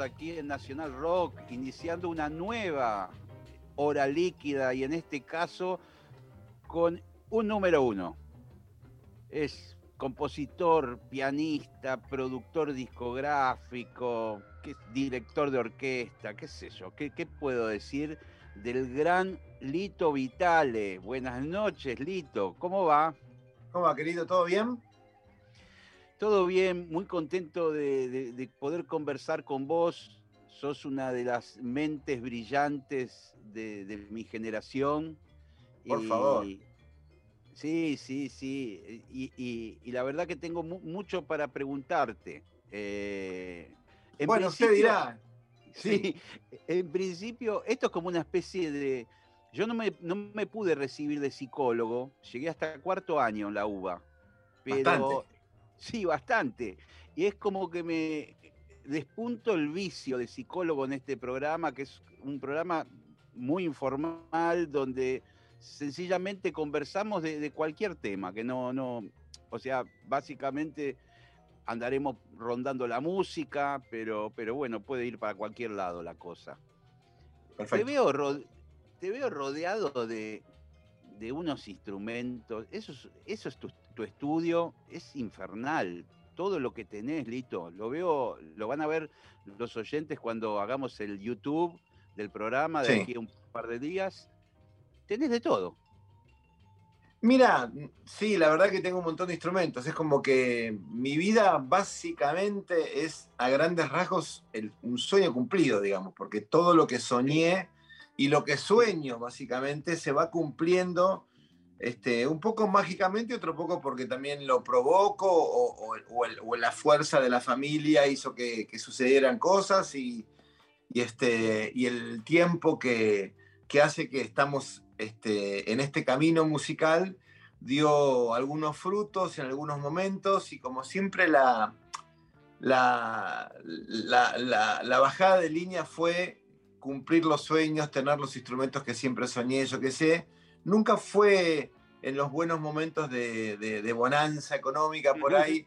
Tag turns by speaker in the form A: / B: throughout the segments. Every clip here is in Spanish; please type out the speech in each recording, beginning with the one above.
A: Aquí en Nacional Rock, iniciando una nueva hora líquida y en este caso con un número uno. Es compositor, pianista, productor discográfico, director de orquesta, qué sé yo, qué, qué puedo decir del gran Lito Vitale. Buenas noches, Lito, ¿cómo va?
B: ¿Cómo va, querido? ¿Todo bien?
A: Todo bien, muy contento de, de- de poder conversar con vos. Sos una de las mentes brillantes de, de mi generación.
B: Por favor.
A: Sí, sí, sí. Y, y- y la verdad que tengo mu- mucho para preguntarte. Eh, en
B: bueno, usted dirá.
A: Sí, en principio, esto es como una especie de. Yo no me, no me pude recibir de psicólogo, llegué hasta cuarto año en la UBA. Pero,
B: Bastante.
A: Sí, bastante. Y es como que me despunto el vicio de psicólogo en este programa, que es un programa muy informal, donde sencillamente conversamos de, de cualquier tema, que no, no, o sea, básicamente andaremos rondando la música, pero, pero bueno, puede ir para cualquier lado la cosa. Te veo, te veo rodeado de, de unos instrumentos. Eso es, eso es tu, tu estudio, es infernal. Todo lo que tenés, Lito. Lo veo, lo van a ver los oyentes cuando hagamos el YouTube del programa de
B: Sí.
A: aquí a un par de días. Tenés de todo.
B: Mira, sí, la verdad que tengo un montón de instrumentos. Es como que mi vida básicamente es a grandes rasgos el- un sueño cumplido, digamos, porque todo lo que soñé y lo que sueño básicamente se va cumpliendo este, un poco mágicamente, otro poco porque también lo provoco o, o- la fuerza de la familia hizo que, que sucedieran cosas y, y este, y el tiempo que, que hace que estamos este, en este camino musical dio algunos frutos en algunos momentos y como siempre la, la, la, la- la bajada de línea fue cumplir los sueños, tener los instrumentos que siempre soñé, yo qué sé. Nunca fue en los buenos momentos de, de- de bonanza económica por ahí,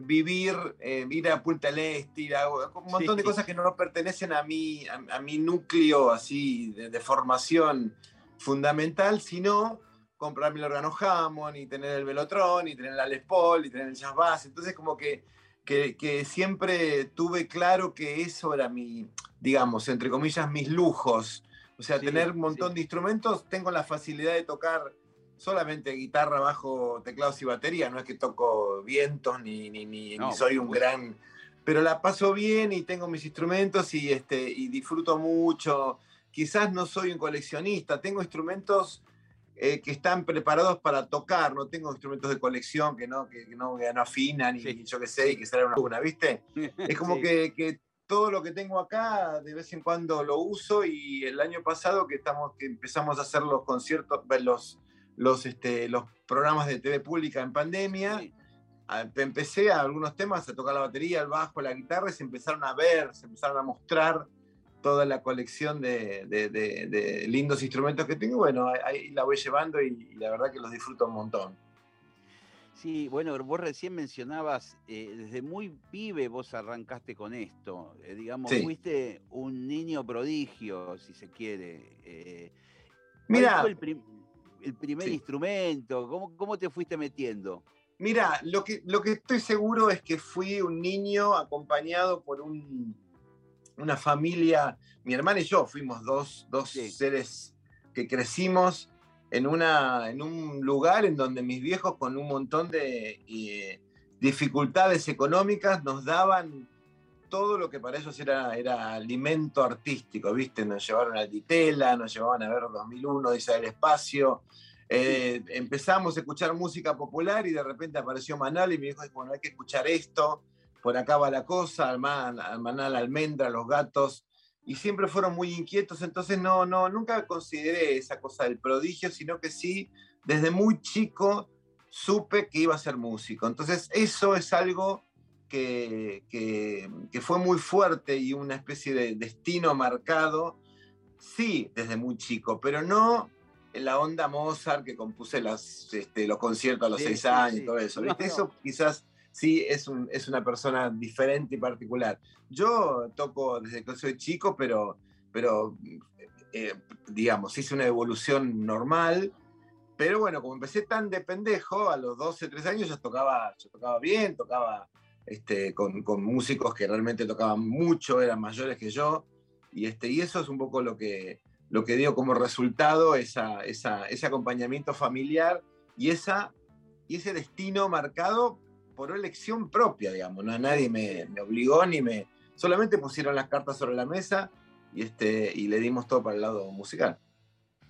B: vivir, eh, ir a Punta del Este, ir a un montón de
A: Sí.
B: cosas que no pertenecen a mi, a, a mi núcleo así de, de formación fundamental, sino comprarme el órgano Hammond y tener el Velotron y tener la Les Paul y tener el Jazz Bass. Entonces como que, que, que siempre tuve claro que eso era mi, digamos, entre comillas, mis lujos. O sea,
A: Sí,
B: tener un montón
A: sí.
B: de instrumentos, tengo la facilidad de tocar solamente guitarra, bajo, teclados y batería. No es que toco vientos ni, ni, ni-
A: No,
B: ni soy un gran... Pero la paso bien y tengo mis instrumentos y, este, y disfruto mucho. Quizás no soy un coleccionista, tengo instrumentos eh, que están preparados para tocar, no tengo instrumentos de colección que no, que, que no, que no afinan y
A: Sí.
B: yo qué sé, y que salen una luna, ¿viste? Es como
A: Sí.
B: que, que todo lo que tengo acá de vez en cuando lo uso y el año pasado que, estamos, que empezamos a hacer los conciertos, los, los, este, los programas de TV pública en pandemia,
A: Sí.
B: a- empecé a algunos temas a tocar la batería, el bajo, la guitarra y se empezaron a ver, se empezaron a mostrar toda la colección de, de- de- de lindos instrumentos que tengo. Bueno, ahí- la voy llevando y, y la verdad que los disfruto un montón.
A: Sí, bueno, vos recién mencionabas, eh, desde muy pibe vos arrancaste con esto, eh, digamos,
B: Sí.
A: fuiste un niño prodigio, si se quiere. eh. ¿Cuál
B: Mira,
A: fue el, prim- el primer
B: Sí.
A: instrumento? ¿Cómo, ¿Cómo te fuiste metiendo?
B: Mira, lo que, lo que estoy seguro es que fui un niño acompañado por un- una familia, mi hermana y yo fuimos dos, dos
A: Sí.
B: seres que crecimos en, una, en un lugar en donde mis viejos con un montón de eh, dificultades económicas nos daban todo lo que para ellos era, era alimento artístico, ¿viste? Nos llevaron a Ditela, nos llevaban a ver 2001, Dice del Espacio, Eh, empezamos a escuchar música popular y de repente apareció Manal y me dijo, bueno, hay que escuchar esto, por acá va la cosa, Manal, Almendra, Los Gatos, y siempre fueron muy inquietos, entonces no, no, nunca consideré esa cosa del prodigio, sino que sí, desde muy chico supe que iba a ser músico. Entonces eso es algo que, que, fue muy fuerte y una especie de destino marcado, sí, desde muy chico, pero no en la onda Mozart que compuse las, este, los conciertos a los seis años y todo eso. Eso quizás sí es, un, es una persona diferente y particular. Yo toco desde que soy chico, pero, pero eh, digamos, hice una evolución normal. Pero bueno, como empecé tan de pendejo, a los 12, 13 años yo tocaba, yo tocaba bien, tocaba este, con, con, músicos que realmente tocaban mucho, eran mayores que yo. Y, este, y eso es un poco lo que, lo que dio como resultado esa, esa, ese acompañamiento familiar y, esa, y ese destino marcado por elección propia, digamos. ¿no? Nadie me, me, obligó ni me... Solamente pusieron las cartas sobre la mesa y, este, y le dimos todo para el lado musical.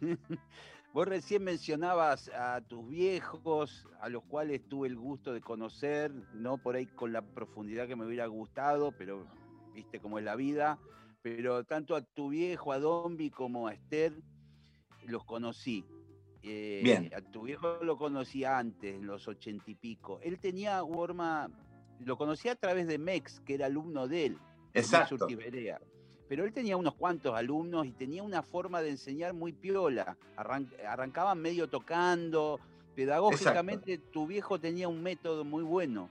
A: Vos recién mencionabas a tus viejos, a los cuales tuve el gusto de conocer, no por ahí con la profundidad que me hubiera gustado, pero viste cómo es la vida. Pero tanto a tu viejo, a Dombi, como a Esther, los conocí.
B: Bien.
A: Eh, a tu viejo lo conocí antes, en los ochenta y pico. Él tenía forma, lo conocí a través de Mex, que era alumno de él.
B: Exacto.
A: Pero él tenía unos cuantos alumnos y tenía una forma de enseñar muy piola. arrancaban medio tocando. Pedagógicamente, tu viejo tenía un método muy bueno.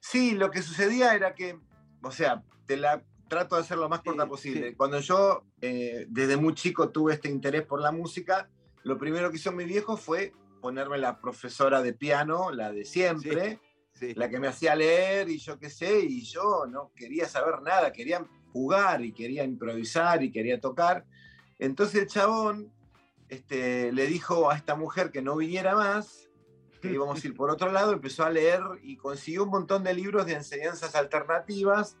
B: Sí, lo que sucedía era que, o sea, te la trato de hacer lo más corta posible. Cuando yo, eh, desde muy chico, tuve este interés por la música, lo primero que hizo mi viejo fue ponerme la profesora de piano, la de siempre, la que me hacía leer y yo qué sé, y yo no quería saber nada, quería jugar y quería improvisar y quería tocar. Entonces el chabón este, le dijo a esta mujer que no viniera más, que íbamos a ir por otro lado, empezó a leer y consiguió un montón de libros de enseñanzas alternativas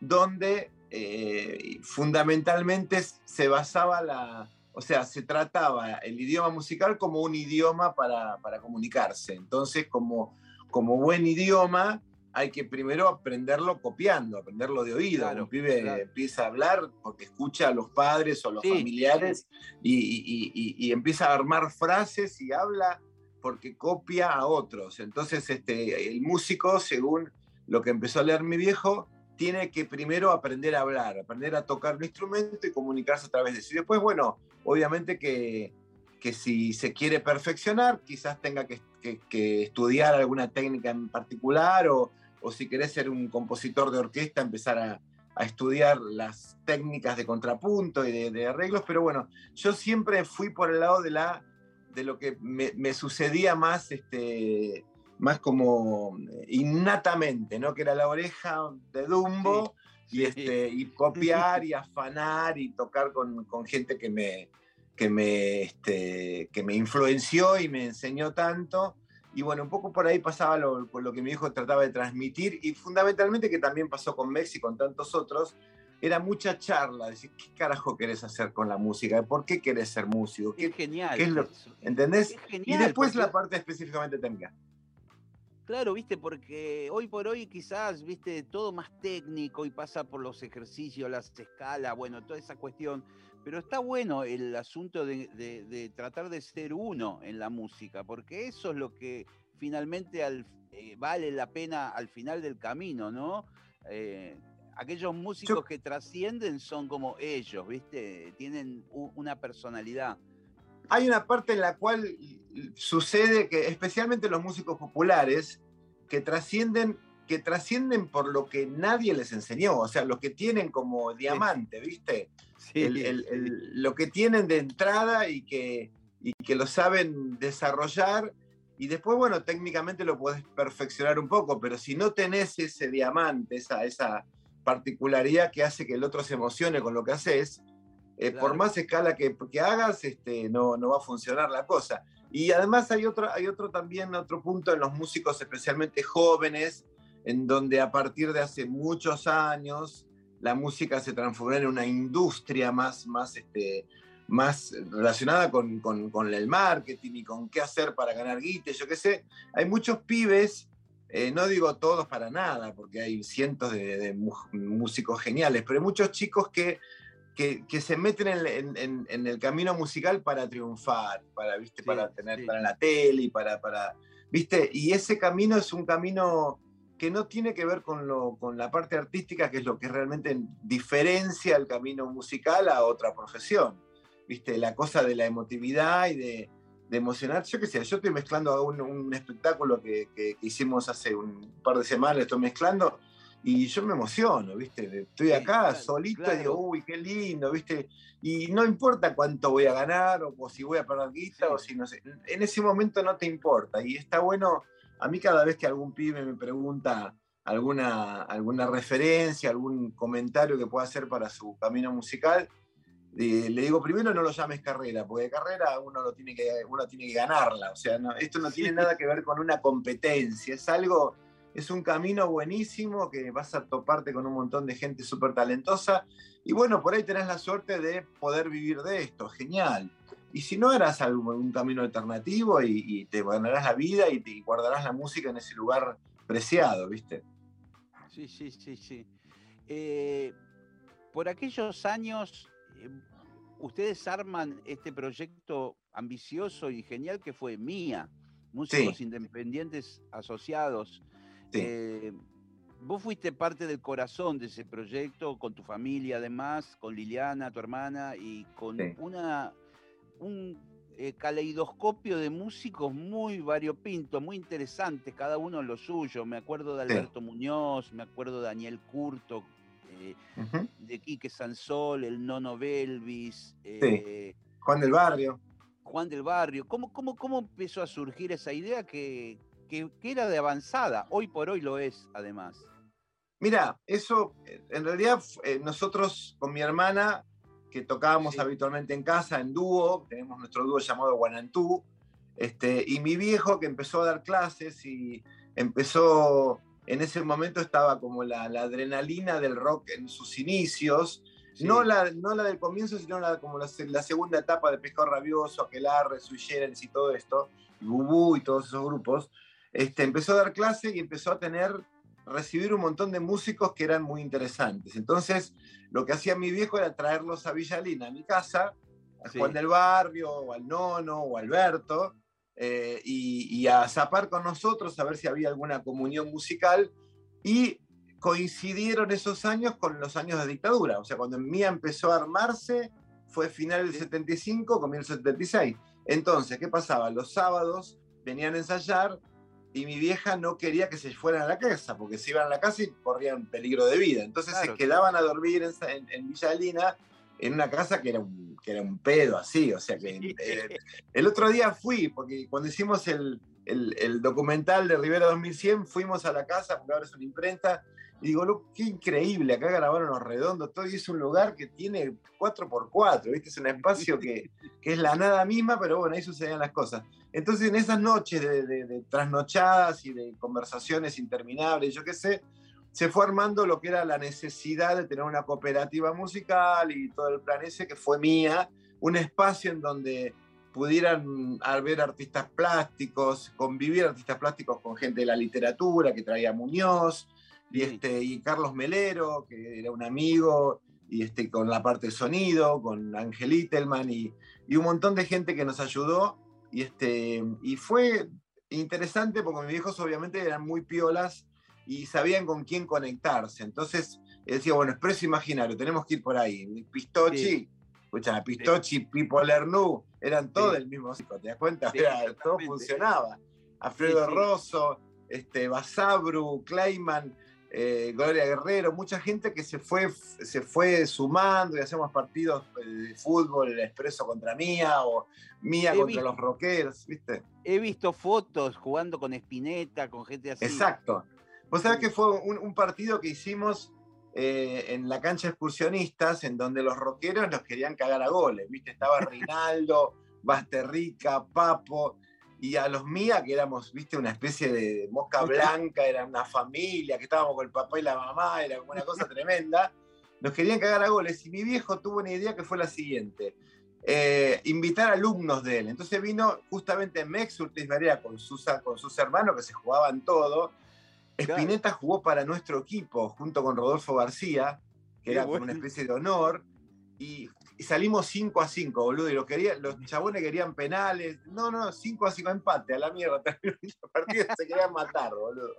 B: donde eh, fundamentalmente se basaba la, o sea, se trataba el idioma musical como un idioma para, comunicarse. Entonces, como, como buen idioma, hay que primero aprenderlo copiando, aprenderlo de oído. un pibe empieza a hablar porque escucha a los padres o los familiares Y, empieza a armar frases y habla porque copia a otros. Entonces, este, el músico, según lo que empezó a leer mi viejo, tiene que primero aprender a hablar, aprender a tocar un instrumento y comunicarse a través de eso. Y después, bueno, obviamente que, que si se quiere perfeccionar, quizás tenga que, estudiar alguna técnica en particular o, o, si querés ser un compositor de orquesta, empezar a, a estudiar las técnicas de contrapunto y de, de, arreglos, pero bueno, yo siempre fui por el lado de, la, de lo que me, me sucedía más este, más como eh, innatamente, ¿no? Que era la oreja de Dumbo y, Este, y copiar y afanar y tocar con, con gente que me, que, me, este, que me influenció y me enseñó tanto. Y bueno, un poco por ahí pasaba lo, por lo que mi hijo trataba de transmitir y fundamentalmente que también pasó con Mex y con tantos otros, era mucha charla, decir, ¿qué carajo querés hacer con la música? ¿Por qué querés ser músico?
A: ¿Qué, es genial.
B: es lo, ¿Entendés? y después la parte específicamente técnica.
A: Claro, viste, porque hoy por hoy quizás, viste, todo más técnico y pasa por los ejercicios, las escalas, bueno, toda esa cuestión. Pero está bueno el asunto de, tratar de ser uno en la música, porque eso es lo que finalmente eh, vale la pena al final del camino, ¿no? Eh, aquellos músicos que trascienden son como ellos, ¿viste? Tienen una personalidad.
B: Hay una parte en la cual sucede que especialmente los músicos populares que trascienden que trascienden por lo que nadie les enseñó, o sea, lo que tienen como diamante, ¿viste? lo que tienen de entrada y que, y que lo saben desarrollar y después, bueno, técnicamente lo puedes perfeccionar un poco, pero si no tenés ese diamante, esa, esa particularidad que hace que el otro se emocione con lo que haces, eh, por más escala que, que hagas, este, no, no va a funcionar la cosa. Y además hay otro, hay otro también, otro punto en los músicos, especialmente jóvenes, en donde a partir de hace muchos años la música se transformó en una industria más, más, este, más relacionada con, el marketing y con qué hacer para ganar guita, yo qué sé. Hay muchos pibes, eh, no digo todos para nada, porque hay cientos de, músicos geniales, pero hay muchos chicos que, que, se meten en, el camino musical para triunfar, para, ¿viste? para tener para la tele y para, para, ¿viste? Y ese camino es un camino que no tiene que ver con, lo, con la parte artística, que es lo que realmente diferencia el camino musical a otra profesión. ¿viste? La cosa de la emotividad y de, emocionar. Yo qué sé, yo estoy mezclando un, un espectáculo que, hicimos hace un par de semanas, estoy mezclando y yo me emociono, ¿viste? Estoy acá solito y digo, uy, qué lindo, ¿viste? Y no importa cuánto voy a ganar o, si voy a perder guita o si no sé. En ese momento no te importa y está bueno. A mí cada vez que algún pibe me pregunta alguna, alguna referencia, algún comentario que pueda hacer para su camino musical, le digo, primero no lo llames carrera, porque de carrera uno, lo tiene, que, uno tiene que ganarla. O sea, esto no tiene nada que ver con una competencia, es algo, es un camino buenísimo que vas a toparte con un montón de gente súper talentosa. Y bueno, por ahí tenés la suerte de poder vivir de esto, genial. Y si no, harás algún, camino alternativo y, te ganarás la vida y te guardarás la música en ese lugar preciado, ¿viste?
A: Sí, sí, sí, sí. Eh, por aquellos años Em, ustedes arman este proyecto ambicioso y genial que fue Mía, Músicos Independientes Asociados. Eh, vos fuiste parte del corazón de ese proyecto, con tu familia además, con Liliana, tu hermana, y con una, un eh, caleidoscopio de músicos muy variopinto, muy interesantes, cada uno lo suyo. Me acuerdo de Alberto Muñoz, me acuerdo de Daniel Curto, de Quique Sansol, el Nono Belvis.
B: Eh, Juan del Barrio.
A: Juan del Barrio. ¿Cómo, cómo, cómo empezó a surgir esa idea que, que, era de avanzada? Hoy por hoy lo es, además.
B: Mira, eso, en realidad eh, nosotros con mi hermana, que tocábamos habitualmente en casa, en dúo, tenemos nuestro dúo llamado Guanantú, este, y mi viejo que empezó a dar clases y empezó en ese momento estaba como la, adrenalina del rock en sus inicios, no, la, no la del comienzo, sino la, como la, segunda etapa de Pescado Rabioso, Aquelarre, Sui Generis y todo esto, y Bubú y todos esos grupos. Este, empezó a dar clase y empezó a tener, recibir un montón de músicos que eran muy interesantes. Entonces, lo que hacía mi viejo era traerlos a Villalina, a mi casa, a Juan del Barrio, o al Nono, o Alberto, eh, y, a zapar con nosotros a ver si había alguna comunión musical y coincidieron esos años con los años de dictadura, o sea, cuando Mía empezó a armarse fue final del 75, comienzo del 76. Entonces, ¿qué pasaba? Los sábados venían a ensayar y mi vieja no quería que se fueran a la casa, porque se iban a la casa y corrían peligro de vida. Entonces se quedaban a dormir en, en, Villa Lina, en una casa que era un que era un pedo así, o sea que eh, el otro día fui, porque cuando hicimos el, documental de Rivera 2100, fuimos a la casa, porque ahora es una imprenta, y digo, qué increíble, acá grabaron los redondos, todo, y es un lugar que tiene 4x4, ¿viste? Es un espacio que, es la nada misma, pero bueno, ahí sucedían las cosas. Entonces en esas noches de, de trasnochadas y de conversaciones interminables, yo qué sé, se fue armando lo que era la necesidad de tener una cooperativa musical y todo el plan ese que fue mía, un espacio en donde pudieran ver artistas plásticos, convivir artistas plásticos con gente de la literatura que traía Muñoz y, este, y Carlos Melero, que era un amigo, y este, con la parte de sonido, con Ángel Itelman y, y, un montón de gente que nos ayudó. Y, este, y fue interesante porque mis viejos obviamente eran muy piolas y sabían con quién conectarse. Entonces decía, bueno, expreso imaginario, tenemos que ir por ahí. Pistochi, escucha, Pistochi, Pipo Lernu, eran todos el mismo músico, ¿te das cuenta? todo funcionaba. Alfredo Rosso, este, Basabru, Clayman, eh, Gloria Guerrero, mucha gente que se fue, se fue sumando y hacemos partidos de fútbol, el expreso contra Mía o Mía contra los rockeros, ¿viste?
A: He visto fotos jugando con Espineta, con gente así.
B: Exacto. Vos sabés que fue un, partido que hicimos eh, en la cancha excursionistas, en donde los rockeros nos querían cagar a goles, ¿viste? Estaba Rinaldo, Basterrica, Papo, y a los Mía, que éramos, ¿viste? Una especie de mosca blanca, era una familia, que estábamos con el papá y la mamá, era como una cosa tremenda. Nos querían cagar a goles, y mi viejo tuvo una idea que fue la siguiente. eh, invitar alumnos de él. Entonces vino justamente Mex Urtiz Varea con sus, con sus hermanos que se jugaban todo. Spinetta jugó para nuestro equipo junto con Rodolfo García, que era como una especie de honor. Y, salimos 5 a 5, boludo. Y lo quería, los chabones querían penales. No, no, 5 a 5 empate, a la mierda. partido se querían matar, boludo.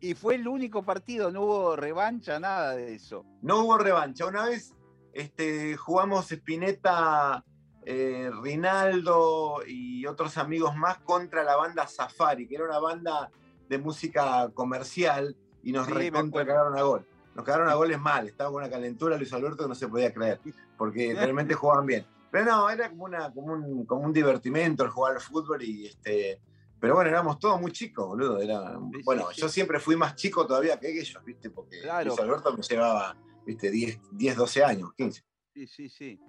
A: Y fue el único partido, no hubo revancha, nada de eso.
B: No hubo revancha. Una vez este, jugamos Spinetta eh, Rinaldo y otros amigos más contra la banda Safari, que era una banda de música comercial y nos sí, cagaron a gol. Nos cagaron a goles mal, estaba con una calentura Luis Alberto que no se podía creer, porque realmente jugaban bien. Pero no, era como, una, como, un, como un divertimento el jugar al fútbol y este. Pero bueno, éramos todos muy chicos, boludo. Era, bueno, yo siempre fui más chico todavía que ellos, ¿viste? Porque Luis Alberto me llevaba, ¿viste? 10, 10, 12 años, 15.
A: Sí, sí, sí.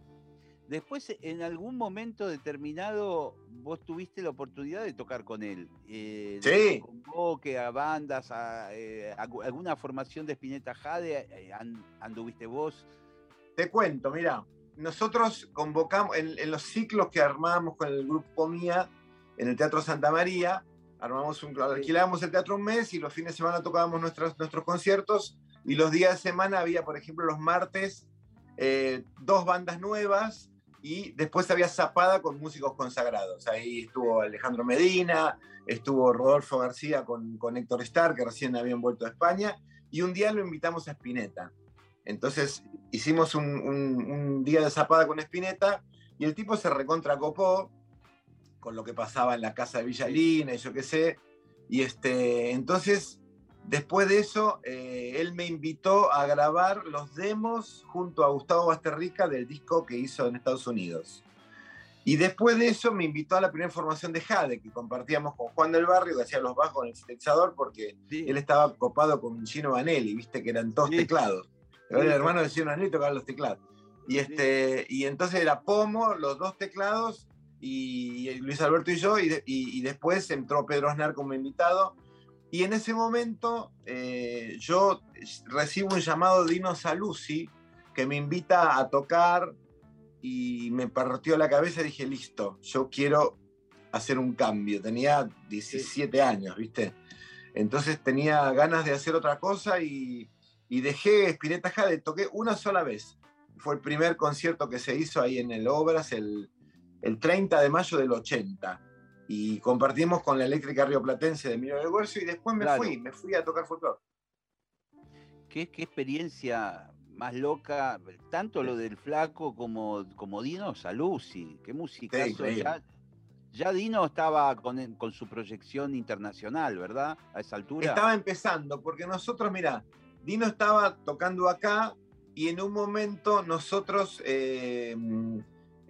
A: Después, en algún momento determinado, vos tuviste la oportunidad de tocar con él.
B: Eh, sí.
A: Convoque a bandas, a, eh, alguna formación de Spinetta Jade, eh, anduviste vos.
B: Te cuento, mira, nosotros convocamos, en, los ciclos que armábamos con el grupo Mía, en el Teatro Santa María, armamos un, alquilábamos el teatro un mes y los fines de semana tocábamos nuestros, nuestros conciertos y los días de semana había, por ejemplo, los martes, dos bandas nuevas y después había zapada con músicos consagrados. Ahí estuvo Alejandro Medina, estuvo Rodolfo García con, con Héctor Starr, que recién habían vuelto a España, y un día lo invitamos a Spinetta. Entonces hicimos un, día de zapada con Spinetta y el tipo se recontracopó con lo que pasaba en la casa de Villalina y yo qué sé. Y este, entonces Después de eso, eh, él me invitó a grabar los demos junto a Gustavo Basterrica del disco que hizo en Estados Unidos. Y después de eso me invitó a la primera formación de Jade, que compartíamos con Juan del Barrio, que hacía los bajos en el sintetizador, porque él estaba copado con Gino Vanelli, viste que eran dos teclados. el hermano de Gino Vanelli tocaba los teclados. Y, este, y entonces era Pomo, los dos teclados, y, Luis Alberto y yo, y, y después entró Pedro Aznar como invitado y en ese momento eh, yo recibo un llamado de Dino Saluzzi que me invita a tocar y me partió la cabeza y dije, listo, yo quiero hacer un cambio. Tenía 17 años, ¿viste? Entonces tenía ganas de hacer otra cosa y, y dejé Spinetta Jade, toqué una sola vez. Fue el primer concierto que se hizo ahí en el Obras el, el 30 de mayo del 80 y compartimos con la eléctrica rioplatense de Miro del Huerzo y después me fui, me fui a tocar folclore.
A: ¿Qué, ¿Qué, experiencia más loca, tanto lo del flaco como, como Dino Saluzzi, qué música ya, ya, Dino estaba con, con, su proyección internacional, ¿verdad? A esa altura.
B: Estaba empezando, porque nosotros, mira, Dino estaba tocando acá y en un momento nosotros eh,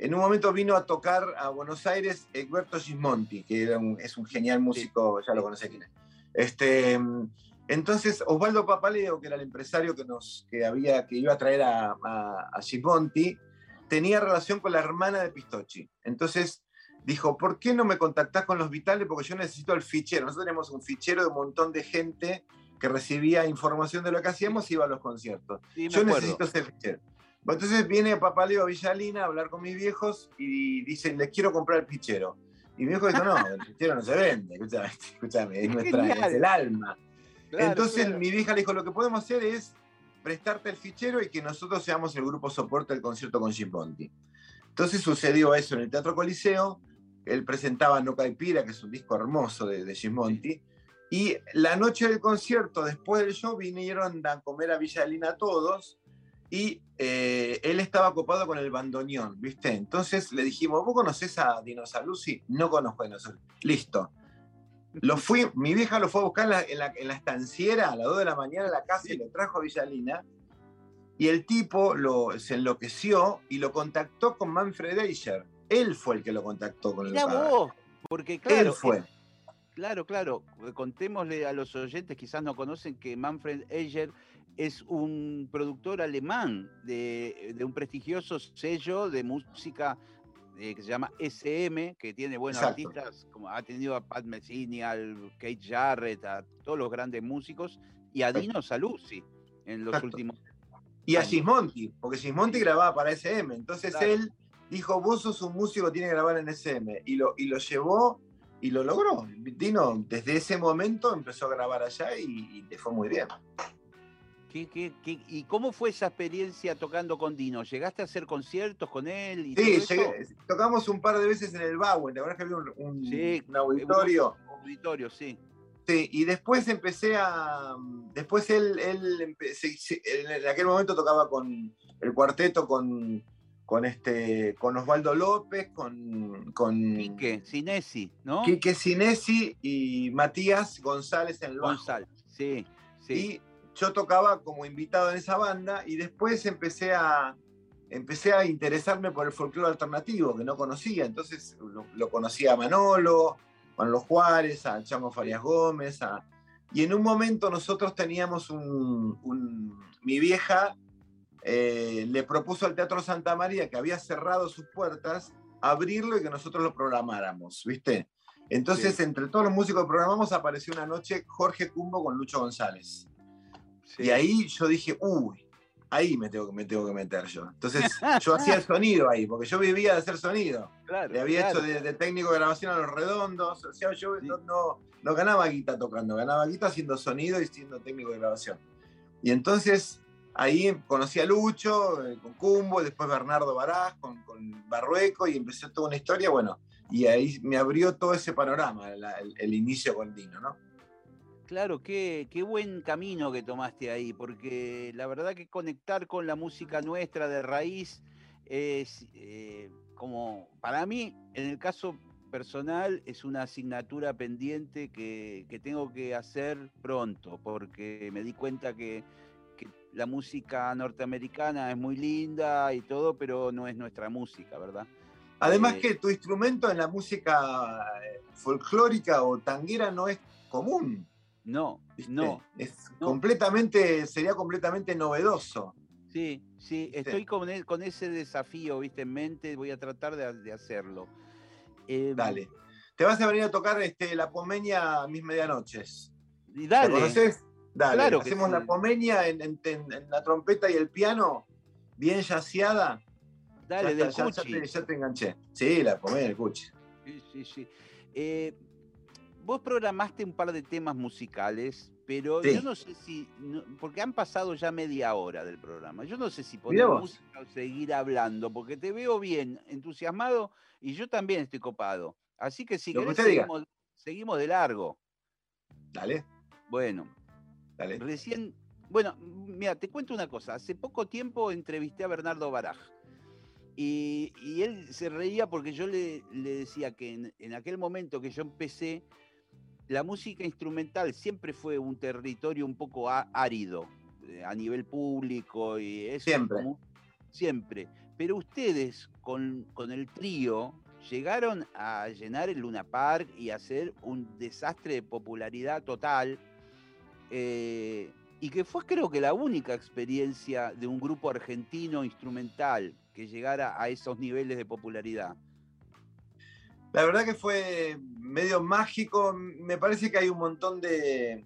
B: en un momento vino a tocar a Buenos Aires Egberto Gismonti, que es un genial músico, ya lo conoce quién es. Este, entonces, Osvaldo Papaleo, que era el empresario que, nos, que, había, que iba a traer a, a, Gismonti, tenía relación con la hermana de Pistocchi. Entonces dijo, ¿por qué no me contactás con los Vitales? Porque yo necesito el fichero. Nosotros tenemos un fichero de un montón de gente que recibía información de lo que hacíamos y iba a los conciertos. yo necesito ese fichero. Entonces viene Papaleo Villalina a hablar con mis viejos y dicen, les quiero comprar el fichero. Y mi viejo dijo, no, el fichero no se vende, escúchame, es, nuestra, es el alma. Entonces mi vieja le dijo, lo que podemos hacer es prestarte el fichero y que nosotros seamos el grupo soporte del concierto con Jim Ponti. Entonces sucedió eso en el Teatro Coliseo, él presentaba No Caipira, que es un disco hermoso de, de Jim Monti, y la noche del concierto, después del show, vinieron a comer a Villalina todos, y eh, él estaba ocupado con el bandoneón, ¿viste? Entonces le dijimos, ¿vos conocés a Dinosalusi? No conozco a Dinosalusi. Listo. Lo fui, mi vieja lo fue a buscar en la, estanciera a las 2 de la mañana en la casa y lo trajo a Villalina. Y el tipo lo, se enloqueció y lo contactó con Manfred Eicher. Él fue el que lo contactó con
A: Mirá el vos, porque claro. Él fue. claro, claro. Contémosle a los oyentes, quizás no conocen que Manfred Eicher es un productor alemán de, un prestigioso sello de música eh, que se llama SM, que tiene buenos artistas, como ha tenido a Pat Messini, al Kate Jarrett, a todos los grandes músicos, y a Dino Saluzzi en los últimos
B: Y a Gismonti, porque Gismonti grababa para SM, entonces él dijo, vos sos un músico, tiene que grabar en SM. Y lo, y lo llevó y lo logró. Dino, desde ese momento empezó a grabar allá y, le fue muy bien.
A: Y cómo fue esa experiencia tocando con Dino? ¿Llegaste a hacer conciertos con él?
B: Y sí, tocamos un par de veces en el Bowen, ¿te acuerdas que había un, auditorio?
A: Un auditorio, sí.
B: Sí, y después empecé a. Después él, él en aquel momento tocaba con el cuarteto con con este con Osvaldo López, con, con
A: Quique Sinesi, ¿no?
B: Quique Sinesi y Matías González en el.
A: González, sí, sí.
B: Y yo tocaba como invitado en esa banda y después empecé a empecé a interesarme por el folclore alternativo que no conocía, entonces lo, conocía a Manolo, Manolo Juárez, a Chamo Farias Gómez, y en un momento nosotros teníamos un mi vieja eh, le propuso al Teatro Santa María, que había cerrado sus puertas, abrirlo y que nosotros lo programáramos, ¿viste? Entonces, entre todos los músicos que programamos, apareció una noche Jorge Cumbo con Lucho González. Y ahí yo dije, uy, ahí me tengo, me tengo que meter yo. Entonces, yo hacía el sonido ahí, porque yo vivía de hacer sonido. Le había hecho de, técnico de grabación a los redondos. O sea, yo no, no, ganaba guita tocando, ganaba guita haciendo sonido y siendo técnico de grabación. Y entonces ahí conocí a Lucho, eh, con Cumbo, después Bernardo Barás, con, Barrueco, y empezó toda una historia, bueno, y ahí me abrió todo ese panorama, el, inicio con Dino, ¿no?
A: Claro, qué, qué, buen camino que tomaste ahí, porque la verdad que conectar con la música nuestra de raíz es eh, como, para mí, en el caso personal, es una asignatura pendiente que, que tengo que hacer pronto, porque me di cuenta que la música norteamericana es muy linda y todo, pero no es nuestra música, ¿verdad?
B: Además eh, que tu instrumento en la música eh, folclórica o tanguera no es común.
A: No, no.
B: Es completamente, sería completamente novedoso.
A: Sí, sí, estoy con, e, con, ese desafío, viste, en mente, voy a tratar de, hacerlo.
B: Em, dale. Te vas a venir a tocar este, la pomeña mis medianoches.
A: Y dale.
B: conoces? Dale, hacemos la pomeña en, la trompeta y el piano, bien yaceada.
A: Dale,
B: del ya, ya, te, enganché. Sí, la pomeña del cuchi.
A: Sí, sí, sí. Eh, vos programaste un par de temas musicales, pero yo no sé si, porque han pasado ya media hora del programa, yo no sé si podemos seguir hablando, porque te veo bien, entusiasmado, y yo también estoy copado. Así que si querés, seguimos, seguimos de largo.
B: Dale.
A: Bueno, Recién, bueno, mira, te cuento una cosa. Hace poco tiempo entrevisté a Bernardo Baraj. Y, él se reía porque yo le, decía que en, aquel momento que yo empecé, la música instrumental siempre fue un territorio un poco árido eh, a nivel público y eso.
B: Siempre.
A: siempre. Pero ustedes con, con el trío llegaron a llenar el Luna Park y hacer un desastre de popularidad total eh, y que fue creo que la única experiencia de un grupo argentino instrumental que llegara a esos niveles de popularidad.
B: La verdad que fue medio mágico, me parece que hay un montón de,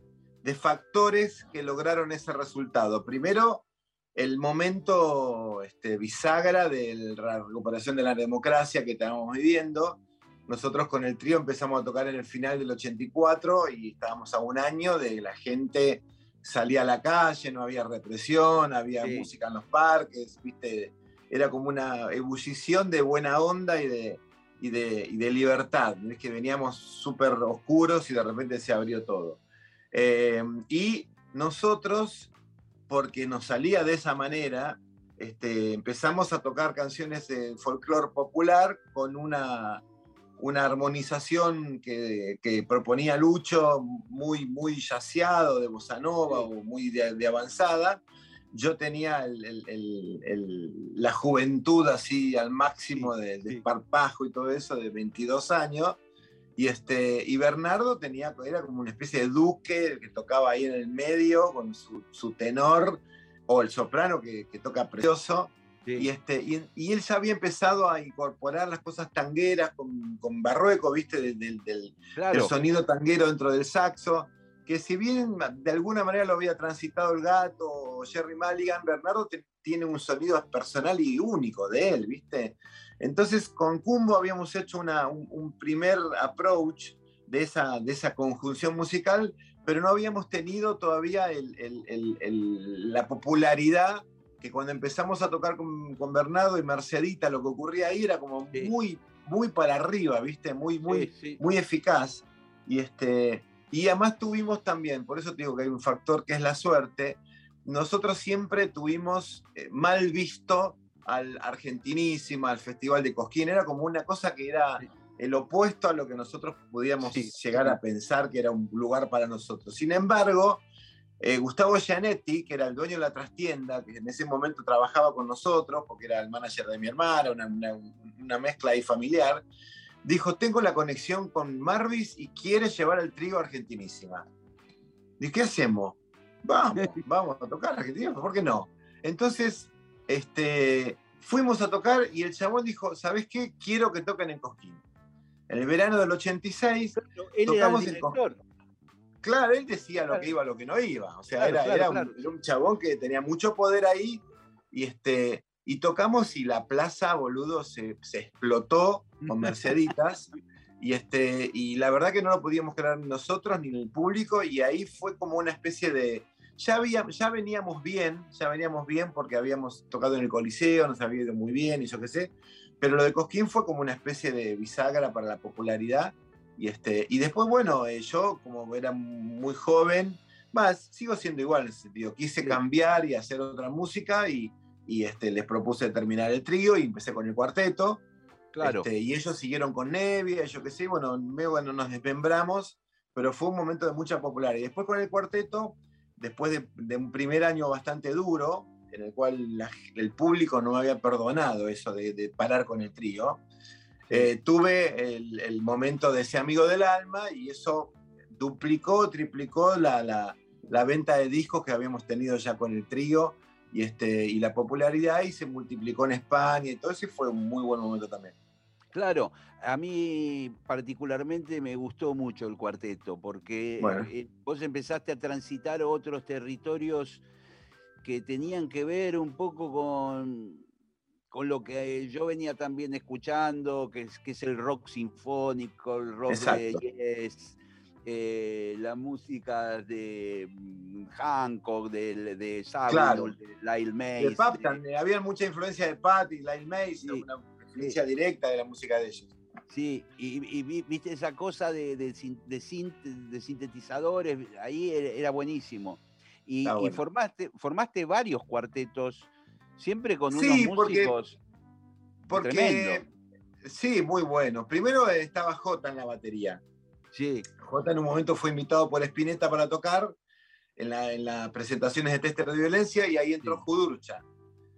B: factores que lograron ese resultado. Primero, el momento este, bisagra de la recuperación de la democracia que estábamos viviendo, nosotros con el trío empezamos a tocar en el final del 84 y estábamos a un año de la gente salía a la calle, no había represión, había música en los parques, ¿viste? Era como una ebullición de buena onda y de, y de, libertad. Es que veníamos súper oscuros y de repente se abrió todo. Eh, y nosotros, porque nos salía de esa manera, este, empezamos a tocar canciones de folclore popular con una una armonización que, proponía Lucho muy, muy yaceado de bossa nova o muy de, avanzada. Yo tenía la juventud así al máximo de, de y todo eso, de 22 años. Y, este, y Bernardo tenía, era como una especie de duque que tocaba ahí en el medio con su, tenor, o el soprano que, que toca precioso. Y, este, y, él ya había empezado a incorporar las cosas tangueras con, con Barrueco, ¿viste? Del, del, sonido tanguero dentro del saxo, que si bien de alguna manera lo había transitado el gato, Jerry Mulligan, Bernardo tiene un sonido personal y único de él, ¿viste? Entonces con Cumbo habíamos hecho una, un, primer approach de esa, de esa conjunción musical, pero no habíamos tenido todavía la popularidad que cuando empezamos a tocar con, con, Bernardo y Mercedita, lo que ocurría ahí era como muy, muy para arriba, ¿viste? Muy, muy, muy eficaz. Y, este, y además tuvimos también, por eso te digo que hay un factor que es la suerte, nosotros siempre tuvimos eh, mal visto al Argentinísima, al Festival de Cosquín, era como una cosa que era el opuesto a lo que nosotros podíamos llegar a pensar que era un lugar para nosotros. Sin embargo, eh, Gustavo Gianetti, que era el dueño de la trastienda, que en ese momento trabajaba con nosotros, porque era el manager de mi hermana, una, una mezcla ahí familiar, dijo, tengo la conexión con Marvis y quiere llevar el trigo argentinísima. ¿Y qué hacemos? Vamos, vamos a tocar argentinísima, ¿por qué no? Entonces, este, fuimos a tocar y el chabón dijo, ¿sabes qué? Quiero que toquen en Cosquín. En el verano del 86, tocamos en Cosquín. Claro, él decía lo que iba, lo que no iba. O sea, era, un, chabón que tenía mucho poder ahí y, este, y tocamos y la plaza, boludo, se, se explotó con Merceditas. y, este, y la verdad que no lo podíamos creer nosotros ni el público y ahí fue como una especie de... Ya, había, ya veníamos bien, ya veníamos bien porque habíamos tocado en el Coliseo, nos había ido muy bien y yo qué sé, pero lo de Cosquín fue como una especie de bisagra para la popularidad. Y, este, y después, bueno, eh, yo como era muy joven, más, sigo siendo igual en ese sentido, quise cambiar y hacer otra música y, y este, les propuse terminar el trío y empecé con el cuarteto. Claro. Este, y ellos siguieron con Nevia, yo qué sé, bueno, bueno, nos desmembramos, pero fue un momento de mucha popularidad. Y después con el cuarteto, después de, un primer año bastante duro, en el cual el público no me había perdonado eso de, parar con el trío, eh, tuve el, momento de ese amigo del alma y eso duplicó, triplicó la, la, la venta de discos que habíamos tenido ya con el trío y, este, y la popularidad y se multiplicó en España y todo eso y fue un muy buen momento también.
A: Claro, a mí particularmente me gustó mucho el cuarteto, porque eh, vos empezaste a transitar otros territorios que tenían que ver un poco con, con lo que yo venía también escuchando, que es, que es el rock sinfónico, el rock de eh, la música de mm, Hancock, de, de Sabino, de Lyle Mays.
B: De había mucha influencia de Pat y Lyle Mays, una influencia directa de la música de ellos.
A: Sí, y, viste esa cosa de, de, sintetizadores, ahí era, buenísimo. Y, formaste, formaste varios cuartetos, siempre con unos músicos
B: porque, Sí, muy buenos. Primero estaba J en la batería.
A: Sí.
B: J en un momento fue invitado por Spinetta para tocar en, las presentaciones de Tester de Violencia y ahí entró Judurcha.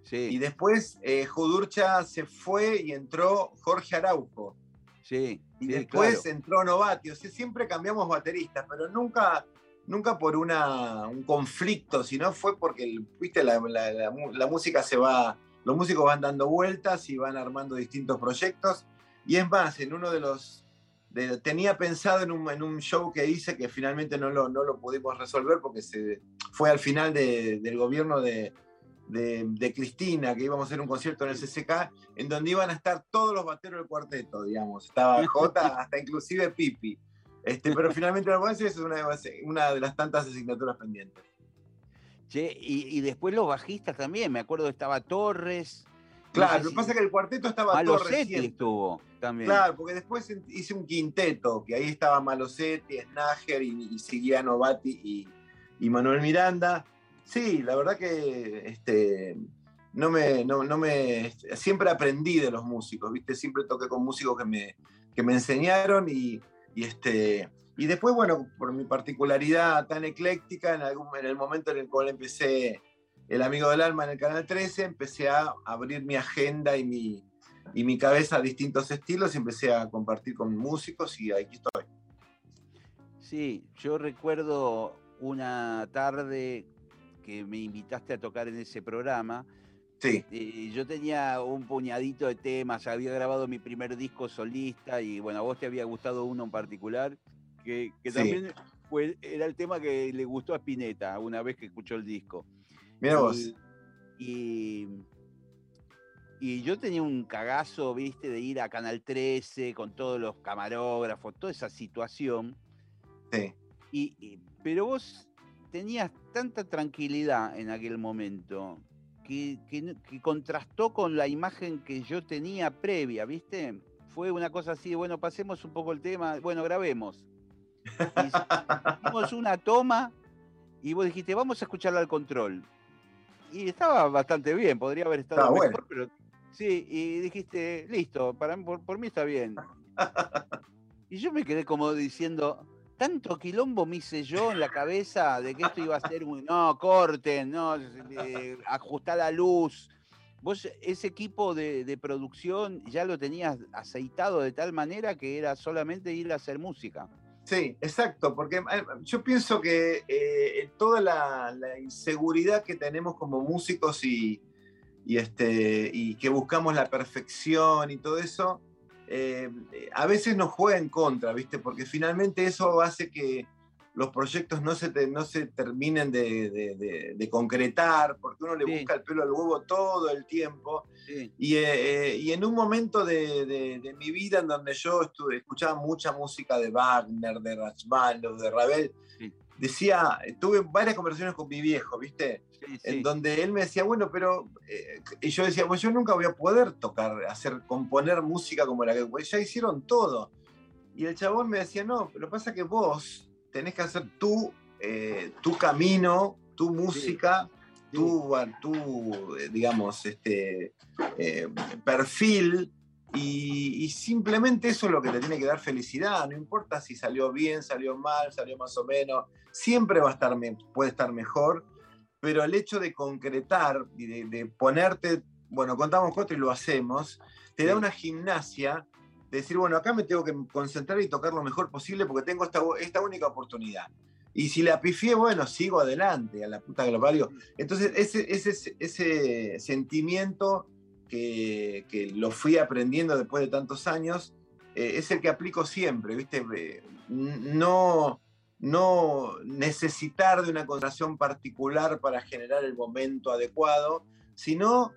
B: Sí. Y después eh, Judurcha se fue y entró Jorge Araujo.
A: Sí.
B: Y después entró Novati. O sea, siempre cambiamos bateristas, pero nunca, nunca por una, un conflicto, sino fue porque, viste, la, la música se va, los músicos van dando vueltas y van armando distintos proyectos. Y es más, en uno de los tenía pensado en un, en un, show que hice que finalmente no lo, no lo pudimos resolver porque se, fue al final del gobierno de, de, Cristina, que íbamos a hacer un concierto en el CCK, en donde iban a estar todos los bateros del cuarteto, digamos. Estaba J, hasta inclusive Pipi. Este, pero finalmente lo es una, una de las tantas asignaturas pendientes.
A: Che, y, y después los bajistas también, me acuerdo estaba Torres,
B: Claro, lo que pasa es que el cuarteto estaba
A: Malosetti todo estuvo también.
B: Claro, porque después hice un quinteto, que ahí estaba Malosetti, Snager y, y seguía Novati y, Manuel Miranda. Sí, la verdad que este, no me, no, me, siempre aprendí de los músicos, ¿viste? Siempre toqué con músicos que me, que me enseñaron y, este, y después, bueno, por mi particularidad tan ecléctica, en, algún, en el momento en el cual empecé el Amigo del Alma en el Canal 13, empecé a abrir mi agenda y mi, y mi cabeza a distintos estilos y empecé a compartir con músicos y aquí estoy.
A: Sí, yo recuerdo una tarde que me invitaste a tocar en ese programa.
B: Sí.
A: Y yo tenía un puñadito de temas, había grabado mi primer disco solista y bueno, a vos te había gustado uno en particular, que, también fue, era el tema que le gustó a Spinetta una vez que escuchó el disco.
B: Mira vos.
A: Y, y yo tenía un cagazo, viste, de ir a Canal 13 con todos los camarógrafos, toda esa situación.
B: Sí.
A: Y, pero vos tenías tanta tranquilidad en aquel momento que, que, contrastó con la imagen que yo tenía previa, ¿viste? Fue una cosa así, bueno, pasemos un poco el tema, bueno, grabemos. Hicimos una toma y vos dijiste, vamos a escucharla al control. Y estaba bastante bien, podría haber estado mejor, pero sí, y dijiste, listo, para por, mí está bien. Y yo me quedé como diciendo, tanto quilombo me hice yo en la cabeza de que esto iba a ser un, no, corten, no, eh, la luz. Vos ese equipo de, producción ya lo tenías aceitado de tal manera que era solamente ir a hacer música.
B: Sí, exacto, porque eh, yo pienso que eh, toda la, inseguridad que tenemos como músicos y, este, y que buscamos la perfección y todo eso, eh, a veces nos juega en contra, ¿viste? Porque finalmente eso hace que los proyectos no se, no se terminen de, concretar, porque uno le busca el pelo al huevo todo el tiempo. Y, eh, y, en un momento de, mi vida en donde yo estuve, escuchaba mucha música de Wagner, de Rachmaninoff, de Ravel, decía, tuve varias conversaciones con mi viejo, ¿viste? En donde él me decía, bueno, pero. Eh, y yo decía, pues yo nunca voy a poder tocar, hacer, componer música como la que. Pues ya hicieron todo. Y el chabón me decía, no, pero pasa que vos tenés que hacer tu, eh, tu camino, tu música, Tu, tu, eh, digamos, este, perfil. Y, y, simplemente eso es lo que te tiene que dar felicidad. No importa si salió bien, salió mal, salió más o menos. Siempre va a estar, puede estar mejor pero el hecho de concretar y de, ponerte, bueno, contamos cuatro y lo hacemos, te da una gimnasia de decir, bueno, acá me tengo que concentrar y tocar lo mejor posible porque tengo esta, esta única oportunidad. Y si la pifié, bueno, sigo adelante, a la puta que lo parió. Entonces, ese, ese, ese sentimiento que, que, lo fui aprendiendo después de tantos años, eh, es el que aplico siempre, ¿viste? Eh, no, no necesitar de una concentración particular para generar el momento adecuado, sino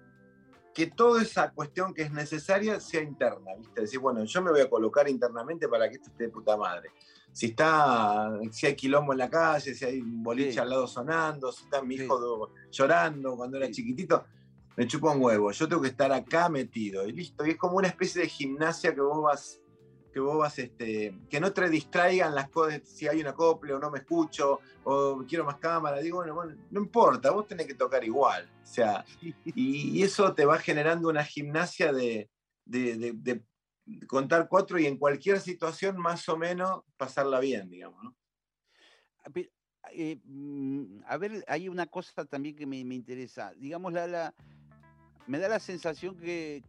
B: que toda esa cuestión que es necesaria sea interna, ¿viste? Decir, bueno, yo me voy a colocar internamente para que esto esté de puta madre. Si está, si hay quilombo en la calle, si hay un boliche al lado sonando, si está mi hijo llorando cuando era chiquitito, me chupa un huevo. Yo tengo que estar acá metido y listo. Y es como una especie de gimnasia que vos vas que vos vas, este, que no te distraigan las cosas, si hay un acople o no me escucho, o quiero más cámara, digo, bueno, no importa, vos tenés que tocar igual. O sea, y, eso te va generando una gimnasia de, contar cuatro y en cualquier situación más o menos pasarla bien, digamos, ¿no?
A: Eh, mm, a ver, hay una cosa también que me, interesa. Digamos, la, me da la sensación que,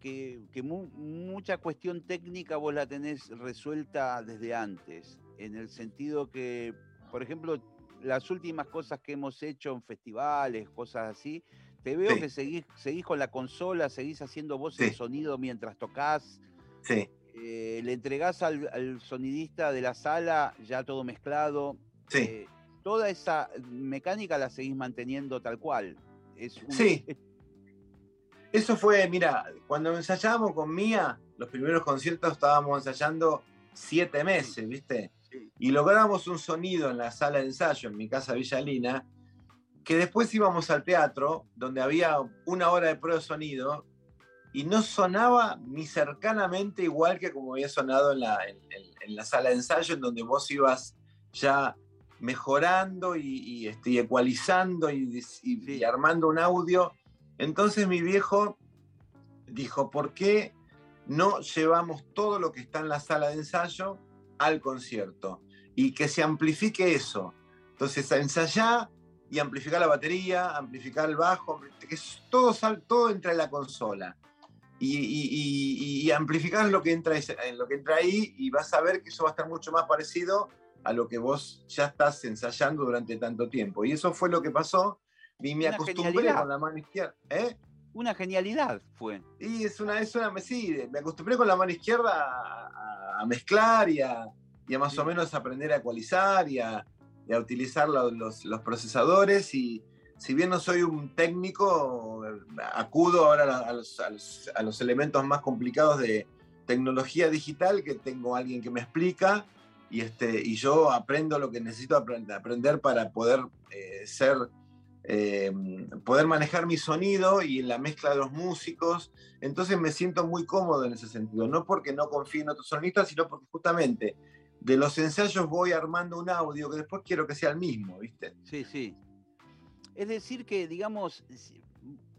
A: mucha cuestión técnica vos la tenés resuelta desde antes, en el sentido que, por ejemplo, las últimas cosas que hemos hecho en festivales, cosas así, te veo que seguís, seguís con la consola, seguís haciendo voz y sonido mientras tocas.
B: Sí.
A: Eh, le entregás al, sonidista de la sala ya todo mezclado.
B: Sí. Eh,
A: toda esa mecánica la seguís manteniendo tal cual.
B: Es sí. Eso fue, mira, cuando ensayábamos con Mía, los primeros conciertos estábamos ensayando siete meses, ¿viste? Y logramos un sonido en la sala de ensayo, en mi casa Villalina, que después íbamos al teatro, donde había una hora de prueba de sonido, y no sonaba ni cercanamente igual que como había sonado en la, en, la sala de ensayo, en donde vos ibas ya mejorando y, este, ecualizando y, y armando un audio entonces mi viejo dijo, ¿por qué no llevamos todo lo que está en la sala de ensayo al concierto? Y que se amplifique eso. Entonces, ensayar y amplificar la batería, amplificar el bajo, que todo, todo entra en la consola. Y, amplificar lo que, entra, lo que entra ahí y vas a ver que eso va a estar mucho más parecido a lo que vos ya estás ensayando durante tanto tiempo. Y eso fue lo que pasó y me acostumbré con la mano izquierda. ¿eh?
A: Una genialidad fue.
B: Y es una, es una, sí, me acostumbré con la mano izquierda a, mezclar y a, más o menos aprender a ecualizar y a, utilizar los, procesadores y si bien no soy un técnico, acudo ahora a los, a los elementos más complicados de tecnología digital, que tengo alguien que me explica y, este, y yo aprendo lo que necesito aprender para poder eh, ser, eh, poder manejar mi sonido y la mezcla de los músicos. Entonces me siento muy cómodo en ese sentido, no porque no confíe en otros sonistas, sino porque justamente de los ensayos voy armando un audio que después quiero que sea el mismo, ¿viste?
A: Sí, sí. Es decir que, digamos,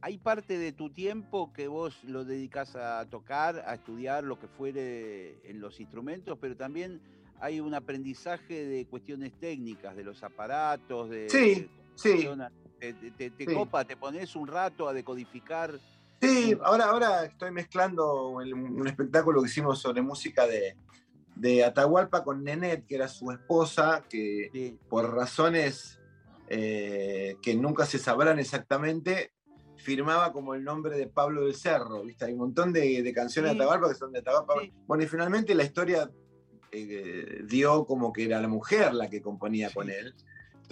A: hay parte de tu tiempo que vos lo dedicas a tocar, a estudiar lo que fuere en los instrumentos, pero también hay un aprendizaje de cuestiones técnicas, de los aparatos, de...
B: Sí, sí.
A: Te, copa, te pones un rato a decodificar.
B: Sí, ahora, ahora estoy mezclando un espectáculo que hicimos sobre música de, Atahualpa con Nenet, que era su esposa, que por razones eh, que nunca se sabrán exactamente, firmaba como el nombre de Pablo del Cerro, ¿viste? Hay un montón de, canciones de Atahualpa que son de Atahualpa. Bueno, y finalmente la historia eh, dio como que era la mujer la que componía con él.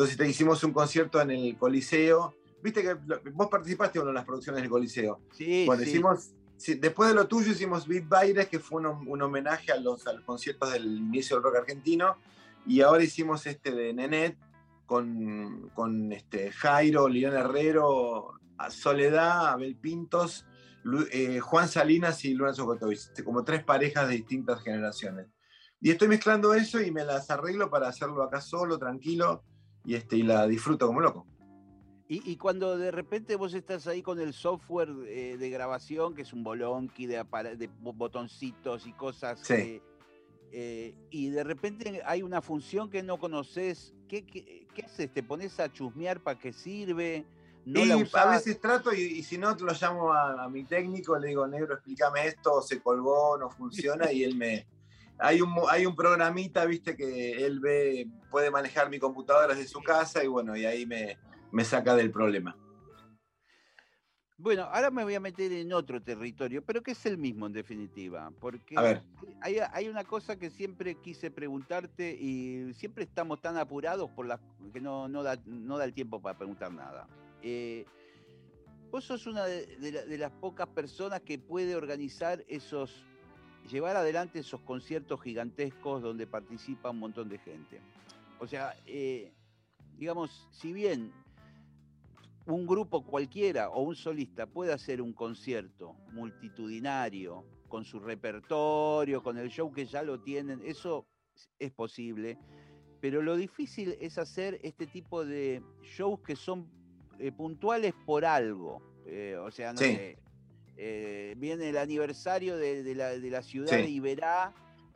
B: Entonces te hicimos un concierto en el Coliseo. Viste que vos participaste en una de las producciones del Coliseo.
A: Sí.
B: Bueno, hicimos, después de lo tuyo hicimos Beat Baires, que fue un, homenaje a los, conciertos del inicio del rock argentino. Y ahora hicimos este de Nenet con, con este, Jairo, León Herrero, Soledad, Abel Pintos, eh, Juan Salinas y Luna Sokotovich, como tres parejas de distintas generaciones. Y estoy mezclando eso y me las arreglo para hacerlo acá solo, tranquilo, y, este, y la disfruto como loco.
A: Y, cuando de repente vos estás ahí con el software eh, de grabación, que es un bolonqui de, de botoncitos y cosas,
B: sí.
A: Eh, y de repente hay una función que no conoces, ¿qué, qué, haces? ¿Te pones a chusmear para qué sirve?
B: No y a veces trato y, si no lo llamo a, a, mi técnico, le digo, negro, explícame esto, se colgó, no funciona, y él me, hay un, hay un programita, viste, que él ve, puede manejar mi computadora desde su casa y bueno, y ahí me, me saca del problema.
A: Bueno, ahora me voy a meter en otro territorio, pero que es el mismo en definitiva, porque Hay, hay, una cosa que siempre quise preguntarte y siempre estamos tan apurados por la que no, no, da, no da el tiempo para preguntar nada. Eh, vos sos una de, de, las pocas personas que puede organizar esos llevar adelante esos conciertos gigantescos donde participa un montón de gente. O sea, eh, digamos, si bien un grupo cualquiera o un solista puede hacer un concierto multitudinario con su repertorio, con el show que ya lo tienen, eso es posible, pero lo difícil es hacer este tipo de shows que son eh, puntuales por algo. Eh, o sea, no sé, eh, viene el aniversario de, la, ciudad de Iberá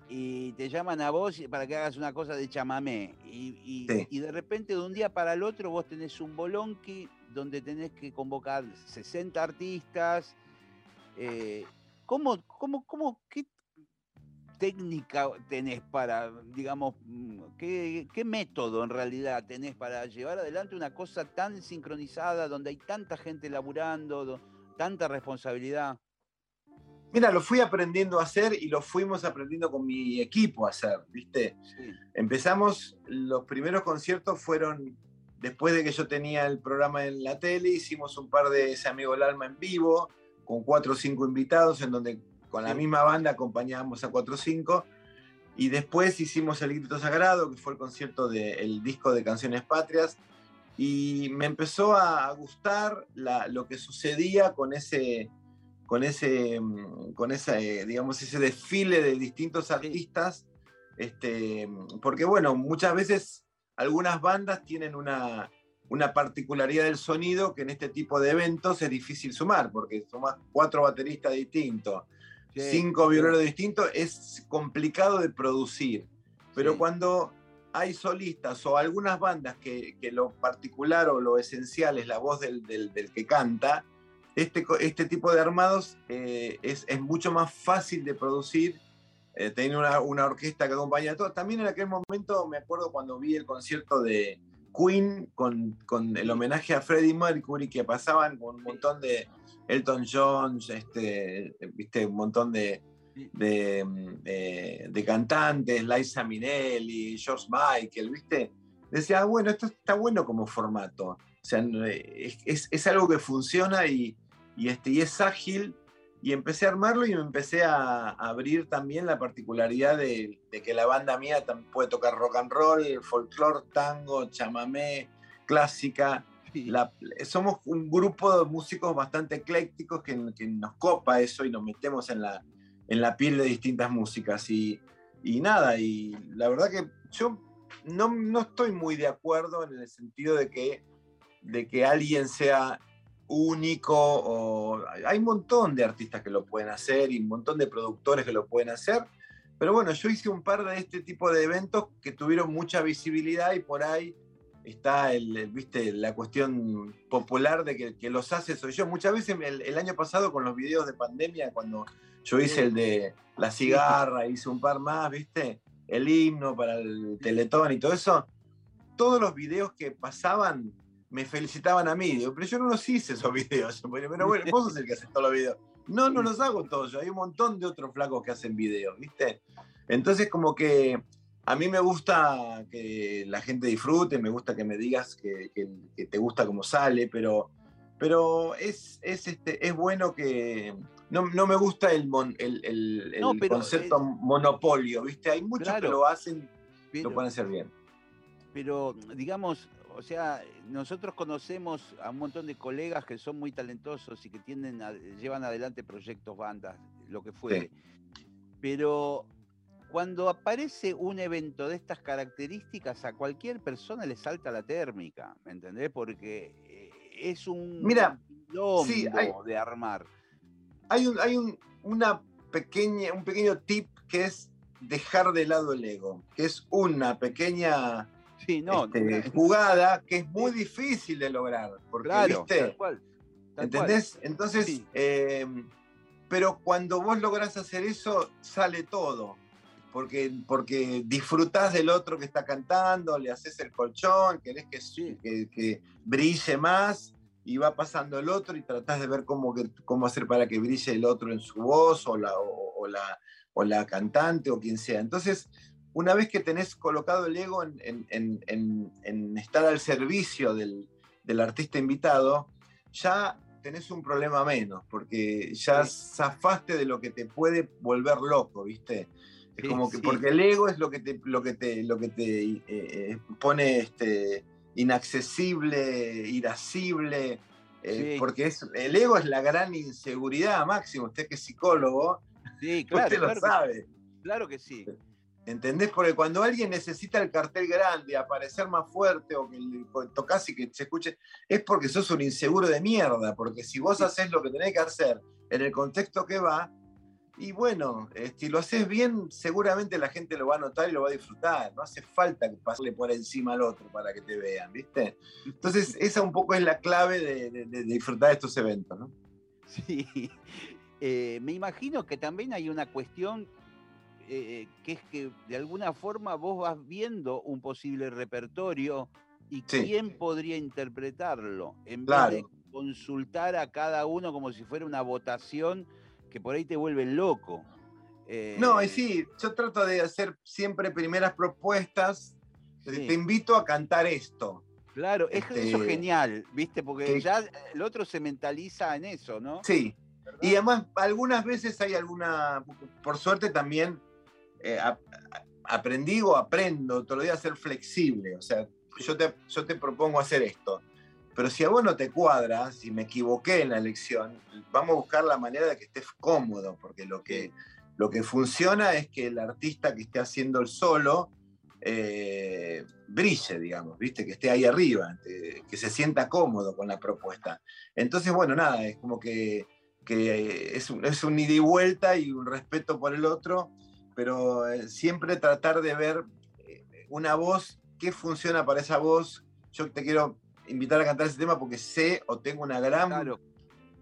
A: y te llaman a vos para que hagas una cosa de chamamé. Y, de repente de un día para el otro vos tenés un bolonqui donde tenés que convocar 60 artistas. Eh, ¿cómo, cómo, cómo, qué técnica tenés para, digamos, mm, qué, qué método en realidad tenés para llevar adelante una cosa tan sincronizada, donde hay tanta gente laburando? Tanta responsabilidad?
B: Mira, lo fui aprendiendo a hacer y lo fuimos aprendiendo con mi equipo a hacer, ¿viste? Empezamos, los primeros conciertos fueron después de que yo tenía el programa en la tele, hicimos un par de Ese Amigo el Alma en vivo, con cuatro o cinco invitados, en donde con la misma banda acompañábamos a cuatro o cinco. Y después hicimos El Grito Sagrado, que fue el concierto del disco de Canciones Patrias, y me empezó a gustar lo que sucedía con ese, con ese, mm, con ese, digamos, ese desfile de distintos artistas, este, porque bueno, muchas veces algunas bandas tienen una, una particularidad del sonido que en este tipo de eventos es difícil sumar, porque sumas cuatro bateristas distintos, cinco violeros distintos, es complicado de producir. Pero cuando hay solistas o algunas bandas que, lo particular o lo esencial es la voz del, que canta, este, este, tipo de armados eh, es, mucho más fácil de producir. Eh, una, orquesta que acompaña todo. También en aquel momento me acuerdo cuando vi el concierto de Queen con, el homenaje a Freddie Mercury que pasaban con un montón de Elton John, este, viste, un montón de, de, mm, eh, de cantantes, Liza Minnelli, George Michael, ¿viste? Decía, ah, bueno, esto está bueno como formato. O sea, es, algo que funciona y, este, y es ágil. Y empecé a armarlo y me empecé a, abrir también la particularidad de, que la banda mía puede tocar rock and roll, folclore, tango, chamamé, clásica. somos un grupo de músicos bastante eclécticos que, nos copa eso y nos metemos en la, en la piel de distintas músicas. Y, y nada, y la verdad que yo no, no, estoy muy de acuerdo en el sentido de que de que alguien sea único o hay un montón de artistas que lo pueden hacer y un montón de productores que lo pueden hacer. Pero bueno, yo hice un par de este tipo de eventos que tuvieron mucha visibilidad y por ahí está el, viste, la cuestión popular de que, que, los hace soy yo. Muchas veces el, año pasado con los videos de pandemia, cuando yo hice el de la cigarra, hice un par más, viste, el himno para el teletón y todo eso, todos los videos que pasaban me felicitaban a mí. pero yo no los hice esos videos. Pero bueno, vos sos el que hace todos los videos. No, no los hago todos yo. Hay un montón de otros flacos que hacen videos, ¿viste? Entonces, como que a mí me gusta que la gente disfrute, me gusta que me digas que, te gusta cómo sale, pero, pero es, es, este, es bueno que. No, no me gusta el, el, concepto monopolio, ¿viste? Hay muchos que lo hacen, lo pueden hacer bien.
A: Pero, digamos, o sea, nosotros conocemos a un montón de colegas que son muy talentosos y que tienen llevan adelante proyectos, bandas, lo que fuere. Pero cuando aparece un evento de estas características, a cualquier persona le salta la térmica, ¿me entendés? Porque eh, es un
B: Mira,
A: de armar.
B: Hay un, hay un, una pequeña, un pequeño tip que es dejar de lado el ego, que es una pequeña este, jugada que es muy difícil de lograr. Porque, ¿viste? ¿Entendés? Entonces, em, pero cuando vos lográs hacer eso, sale todo. Porque, porque disfrutás del otro que está cantando, le haces el colchón, querés que, que, brille más y va pasando el otro y tratás de ver cómo, cómo hacer para que brille el otro en su voz o la, o la, o la cantante o quien sea. Entonces, una vez que tenés colocado el ego en, estar al servicio del, artista invitado, ya tenés un problema menos, porque ya zafaste de lo que te puede volver loco, ¿viste? Es como que, porque el ego es lo que te, lo que te, lo que te eh, eh, pone este, inaccesible, irascible, eh, porque es, el ego es la gran inseguridad, Máximo, usted que es psicólogo,
A: sí, claro,
B: usted lo sabe.
A: claro que sí.
B: ¿Entendés? Porque cuando alguien necesita el cartel grande, aparecer más fuerte o que tocas y que se escuche, es porque sos un inseguro de mierda. Porque si vos haces lo que tenés que hacer en el contexto que va, y bueno, si lo haces bien, seguramente la gente lo va a notar y lo va a disfrutar. No hace falta que pasarle por encima al otro para que te vean, ¿viste? Entonces, esa un poco es la clave de, disfrutar de estos eventos, ¿no?
A: Sí. Eh, me imagino que también hay una cuestión eh, que es que de alguna forma vos vas viendo un posible repertorio y quién podría interpretarlo, en vez de consultar a cada uno como si fuera una votación que por ahí te vuelve loco.
B: no, y eh, sí, yo trato de hacer siempre primeras propuestas. Te invito a cantar esto.
A: Claro, eso es este, genial, ¿viste? Porque ya el otro se mentaliza en eso, ¿no?
B: Sí. Y además, algunas veces hay alguna, por suerte también eh, aprendí o aprendo todos los días a ser flexible. O sea, yo te, yo te propongo hacer esto. Pero si a vos no te cuadra, si me equivoqué en la elección, vamos a buscar la manera de que estés cómodo, porque lo que, lo que funciona es que el artista que esté haciendo el solo eh, brille, digamos, ¿viste? que esté ahí arriba, que se sienta cómodo con la propuesta. Entonces, bueno, nada, es como que, que es, un, es un ida y vuelta y un respeto por el otro pero eh, siempre tratar de ver eh, una voz, qué funciona para esa voz. Yo te quiero invitar a cantar ese tema porque sé o tengo una gran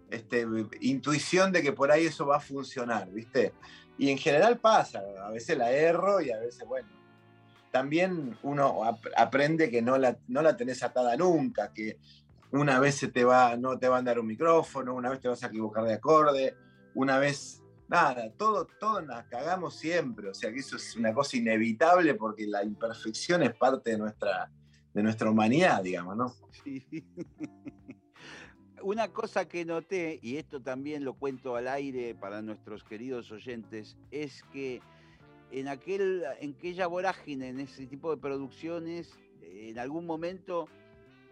B: este, intuición de que por ahí eso va a funcionar, ¿viste? Y en general pasa, a veces la erro y a veces, bueno, también uno aprende que no la, no la tenés atada nunca, que una vez se te va, no te va a dar un micrófono, una vez te vas a equivocar de acorde, una vez nada, todo, todo nos cagamos siempre, o sea que eso es una cosa inevitable porque la imperfección es parte de nuestra, de nuestra humanidad, digamos, ¿no?
A: Sí. Una cosa que noté, y esto también lo cuento al aire para nuestros queridos oyentes, es que en, aquel, en aquella vorágine, en ese tipo de producciones, en algún momento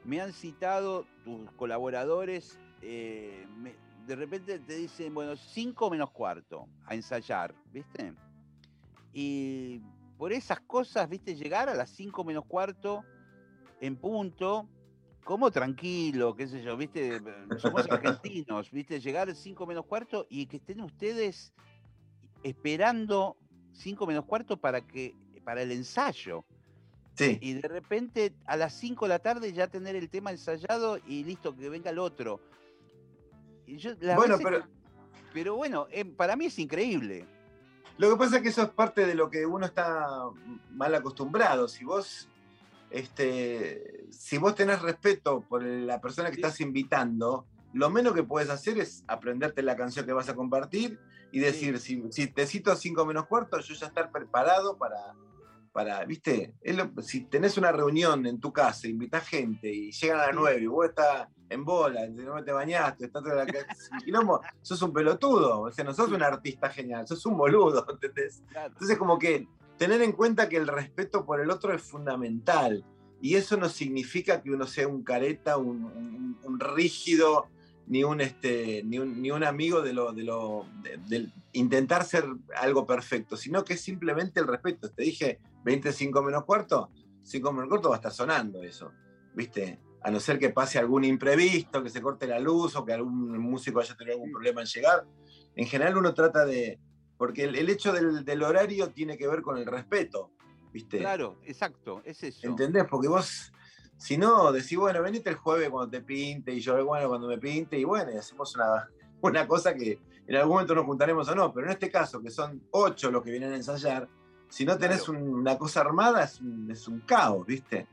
A: me han citado tus colaboradores, eh, de repente te dicen, bueno, cinco menos cuarto a ensayar, ¿viste? Y por esas cosas, ¿viste? Llegar a las cinco menos cuarto en punto, como tranquilo, qué sé yo, ¿viste? Somos argentinos, ¿viste? Llegar cinco menos cuarto y que estén ustedes esperando cinco menos cuarto para que para el ensayo.
B: Sí.
A: Y de repente a las 5 de la tarde ya tener el tema ensayado y listo, que venga el otro.
B: bueno, pero...
A: pero bueno, em, para mí es increíble.
B: Lo que pasa es que eso es parte de lo que uno está mal acostumbrado. Si vos, este, si vos tenés respeto por la persona que estás invitando, lo menos que puedes hacer es aprenderte la canción que vas a compartir y decir, si, si, te cito cinco menos cuarto, yo ya estar preparado para, para, viste, si tenés una reunión en tu casa, invitas gente y llegan a las nueve y vos estás en bola, no te bañaste, estás en la quilombo, sos un pelotudo, o sea, no sos un artista genial, sos un boludo, ¿entendés? Entonces como que tener en cuenta que el respeto por el otro es fundamental y eso no significa que uno sea un careta, un, un rígido, ni un, este, ni un, ni un amigo de lo, de lo de, intentar ser algo perfecto, sino que es simplemente el respeto. Te dije 25 menos cuarto, 5 menos cuarto va a estar sonando eso, ¿viste? A no ser que pase algún imprevisto, que se corte la luz o que algún músico haya tenido algún problema en llegar. En general uno trata de... Porque el, el hecho del, del, horario tiene que ver con el respeto, ¿viste?
A: Claro, exacto, es eso.
B: ¿Entendés? Porque vos si no, decís, bueno, venite el jueves cuando te pinte, y yo, bueno, cuando me pinte, y bueno, y hacemos una, una cosa que en algún momento nos juntaremos o no, pero en este caso, que son ocho los que vienen a ensayar, si no tenés una cosa armada, es un, es un, caos, ¿viste?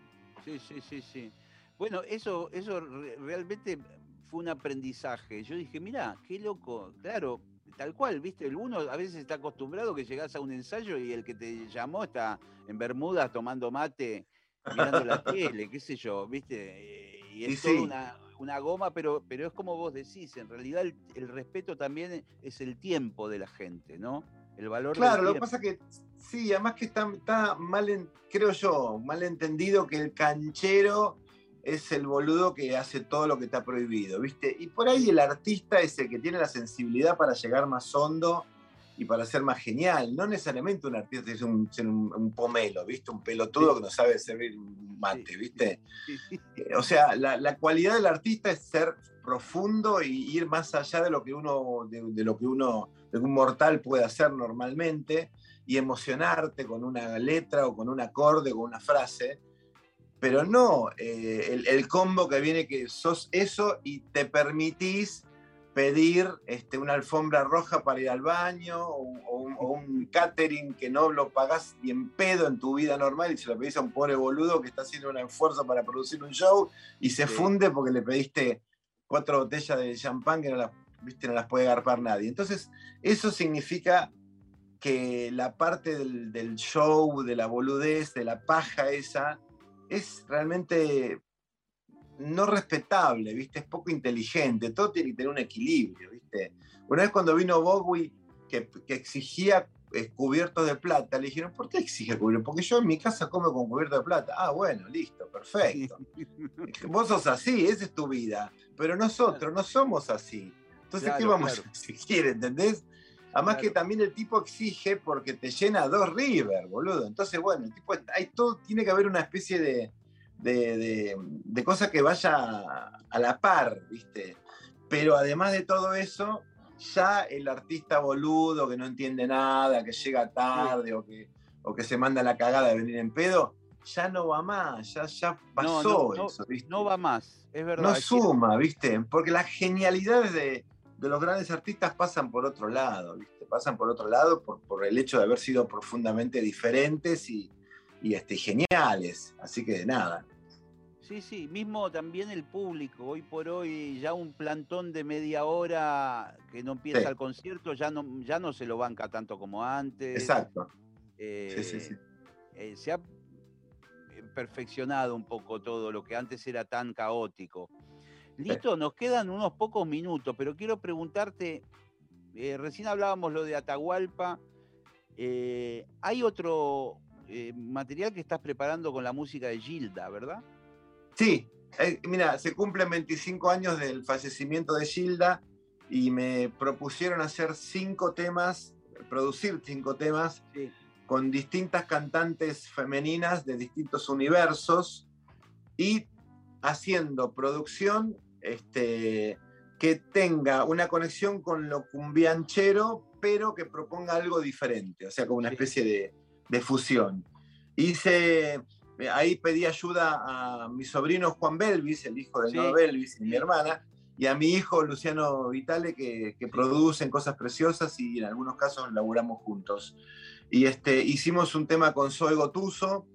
A: Sí, sí, sí, sí. Bueno, eso, eso realmente fue un aprendizaje. Yo dije, mira, qué loco, claro, tal cual, ¿viste? El uno a veces está acostumbrado que llegás a un ensayo y el que te llamó está en Bermudas tomando mate mirando la tele, qué sé yo, ¿viste? Y es toda una, goma, pero, pero es como vos decís, en realidad el, respeto también es el tiempo de la gente, ¿no? El valor
B: Claro, lo que pasa que sí, además que está, está mal, creo yo, mal entendido que el canchero es el boludo que hace todo lo que está prohibido, ¿viste? Y por ahí el artista es el que tiene la sensibilidad para llegar más hondo y para ser más genial. No necesariamente un artista es un, un, pomelo, ¿viste? Un pelotudo que no sabe servir mate, ¿viste? Eh, o sea, la, cualidad del artista es ser profundo y ir más allá de lo que uno, de, lo que uno, de un mortal puede hacer normalmente y emocionarte con una letra o con un acorde, con una frase. Pero no eh, el, el combo que viene que sos eso y te permitís pedir este, una alfombra roja para ir al baño o, un, catering que no lo pagás ni en pedo en tu vida normal y se lo pedís a un pobre boludo que está haciendo un esfuerzo para producir un show y se funde porque le pediste cuatro botellas de champán que no las, ¿viste? no las puede garpar nadie. Entonces, eso significa que la parte del, del show, de la boludez, de la paja esa, es realmente no respetable, ¿viste? Es poco inteligente, todo tiene que tener un equilibrio, ¿viste? Una vez cuando vino Bowie, que, exigía eh, cubiertos de plata, le dijeron, ¿por qué exige cubiertos? Porque yo en mi casa como con cubiertos de plata. Ah, bueno, listo, perfecto. Vos sos así, esa es tu vida, pero nosotros no somos así. Entonces, ¿qué vamos a exigir, entendés? Además que también el tipo exige porque te llena dos River, boludo. Entonces, bueno, el tipo, hay todo, tiene que haber una especie de, de, de, cosa que vaya a la par, ¿viste? Pero además de todo eso, ya el artista boludo que no entiende nada, que llega tarde o que, o que se manda la cagada de venir en pedo, ya no va más, ya, ya pasó
A: no,
B: eso,
A: ¿viste? No va más, es verdad.
B: No suma, ¿viste? Porque las genialidades de, de, los grandes artistas pasan por otro lado, ¿viste? Pasan por otro lado por, por el hecho de haber sido profundamente diferentes y, y este, geniales. Así que nada.
A: Sí, sí, mismo también el público. Hoy por hoy ya un plantón de media hora que no empieza el concierto ya no, ya no se lo banca tanto como antes.
B: Exacto.
A: sí, sí, sí. Eh, se ha perfeccionado un poco todo lo que antes era tan caótico. Lito, nos quedan unos pocos minutos, pero quiero preguntarte, eh, recién hablábamos lo de Atahualpa, eh, hay otro eh, material que estás preparando con la música de Gilda, ¿verdad?
B: Sí, mira, se cumplen 25 años del fallecimiento de Gilda y me propusieron hacer cinco temas, producir cinco temas con distintas cantantes femeninas de distintos universos y haciendo producción este, que tenga una conexión con lo cumbianchero, pero que proponga algo diferente, o sea, como una especie de, fusión. Hice, ahí pedí ayuda a mi sobrino Juan Belvis, el hijo de sí. Belvis y mi hermana, y a mi hijo Luciano Vitale, que, que, producen cosas preciosas y en algunos casos laburamos juntos. Y este, hicimos un tema con Zoe Gotuso,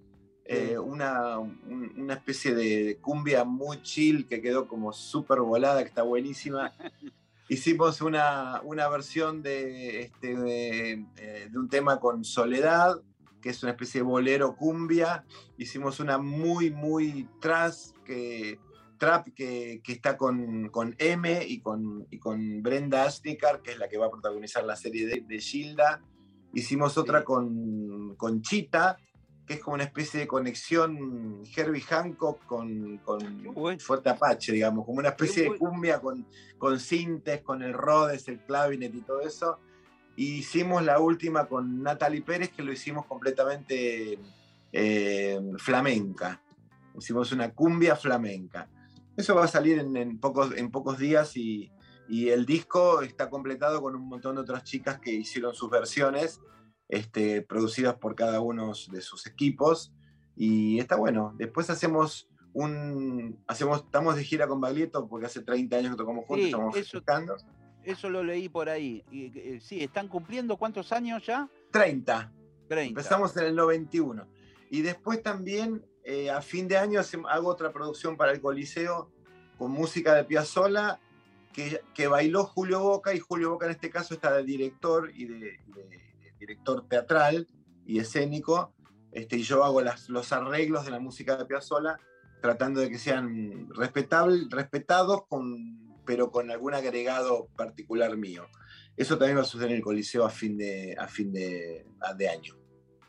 B: eh, una, una, especie de cumbia muy chill que quedó como súper volada, que está buenísima. Hicimos una, una versión de, este, de, eh, de, un tema con Soledad, que es una especie de bolero cumbia. Hicimos una muy, muy tras, que, trap que, que está con, con, M y con, y con Brenda Asnikar, que es la que va a protagonizar la serie de, de Gilda. Hicimos otra con, con Chita, que es como una especie de conexión Herbie Hancock con, con Fuerte Apache, digamos, como una especie de cumbia con, con sintes, con el Rhodes, el clavinet y todo eso. Y hicimos la última con Natalie Pérez, que lo hicimos completamente eh, flamenca. Hicimos una cumbia flamenca. Eso va a salir en, pocos, en pocos días y, y el disco está completado con un montón de otras chicas que hicieron sus versiones este, producidas por cada uno de sus equipos. Y está bueno. Después hacemos un. Hacemos, estamos de gira con Baglietto porque hace 30 años que tocamos juntos, estamos eso,
A: Eso lo leí por ahí. Y, eh, sí, ¿están cumpliendo cuántos años ya?
B: 30. 30. Empezamos en el 91. Y después también, eh, a fin de año, hago otra producción para el Coliseo con música de Piazzolla que, que, bailó Julio Boca y Julio Boca en este caso está de director y de director teatral y escénico, este, y yo hago las, los arreglos de la música de Piazzolla, tratando de que sean respetados, con, pero con algún agregado particular mío. Eso también va a suceder en el Coliseo a fin de, a fin de, de año.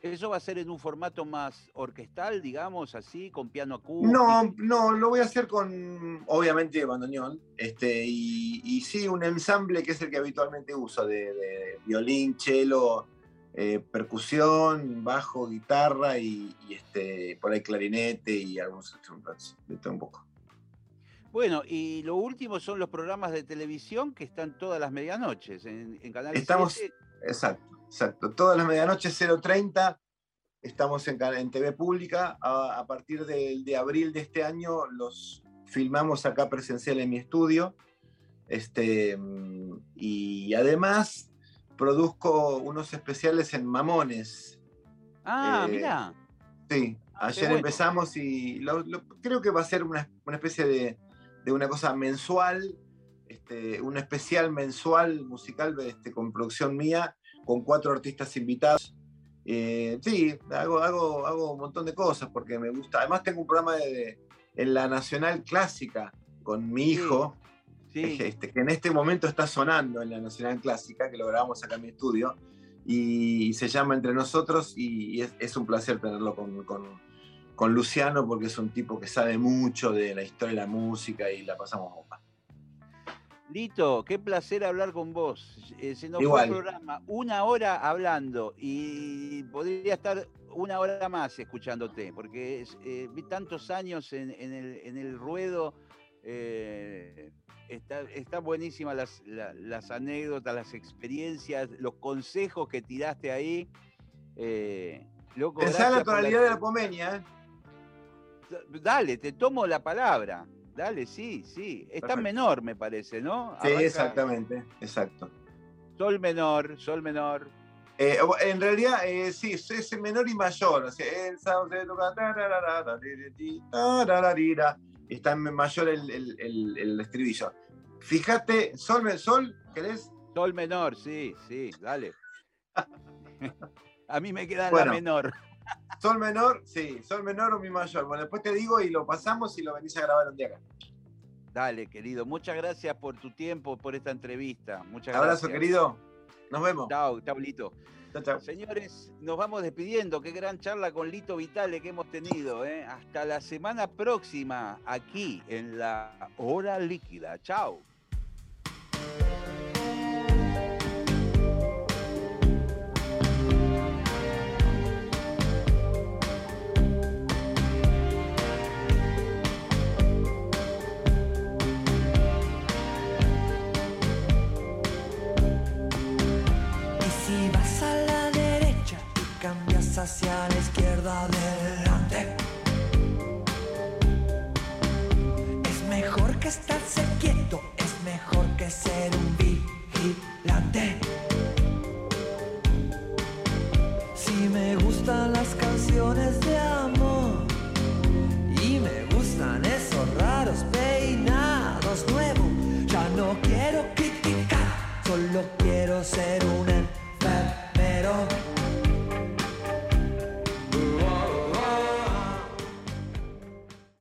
A: ¿Eso va a ser en un formato más orquestal, digamos, así, con piano acústico?
B: No, no, lo voy a hacer con, obviamente, bandoneón, este, y, y sí, un ensamble que es el que habitualmente uso, de, de violín, cello, eh, percusión, bajo, guitarra y, este, por ahí clarinete y algunos instrumentos, de todo un poco.
A: Bueno, y lo último son los programas de televisión que están todas las medianoches en, en Canal
B: Estamos, exacto, exacto. Todas las medianoches 0.30 estamos en, en TV Pública. A, partir de, de, abril de este año los filmamos acá presencial en mi estudio. Este, y además produzco unos especiales en Mamones.
A: Ah, eh, mira.
B: Sí, ah, ayer empezamos y creo que va a ser una, especie de, una cosa mensual, este, un especial mensual musical este, con producción mía, con cuatro artistas invitados. Eh, sí, hago, hago, hago un montón de cosas porque me gusta. Además tengo un programa de, en la Nacional Clásica con mi hijo, este, que en este momento está sonando en la Nacional Clásica, que lo grabamos acá en mi estudio, y se llama Entre Nosotros, y, es, un placer tenerlo con, con, Luciano, porque es un tipo que sabe mucho de la historia de la música y la pasamos bomba.
A: Lito, qué placer hablar con vos. Eh, se nos fue el programa una hora hablando y podría estar una hora más escuchándote, porque eh, vi tantos años en, el, en el, ruedo. Eh, está, está buenísima las, las, anécdotas, las experiencias, los consejos que tiraste ahí.
B: Eh, loco, Pensá la tonalidad de la pomenia.
A: ¿eh? Dale, te tomo la palabra. Dale, sí, sí. Está menor, me parece, ¿no?
B: Sí, exactamente, exacto.
A: Sol menor, sol menor.
B: Eh, en realidad, eh, sí, es menor y mayor. O sea, el está en mayor el, el, el, estribillo. Fíjate, sol, sol, ¿querés?
A: Sol menor, sí, sí, dale. A mí me queda la menor.
B: Sol menor, sí, sol menor o mi mayor. Bueno, después te digo y lo pasamos y lo venís a grabar un día acá.
A: Dale, querido. Muchas gracias por tu tiempo, por esta entrevista. Muchas
B: Abrazo,
A: gracias.
B: querido. Nos vemos.
A: Chao, chao, Lito. Señores, nos vamos despidiendo. Qué gran charla con Lito Vitale que hemos tenido. ¿eh? Hasta la semana próxima, aquí en la Hora Líquida. Chao.
C: Hacia la izquierda adelante, es mejor que estarse quieto, es mejor que ser un vigilante. Si me gustan las canciones de amor y me gustan esos raros peinados nuevos, ya no quiero criticar, solo quiero ser un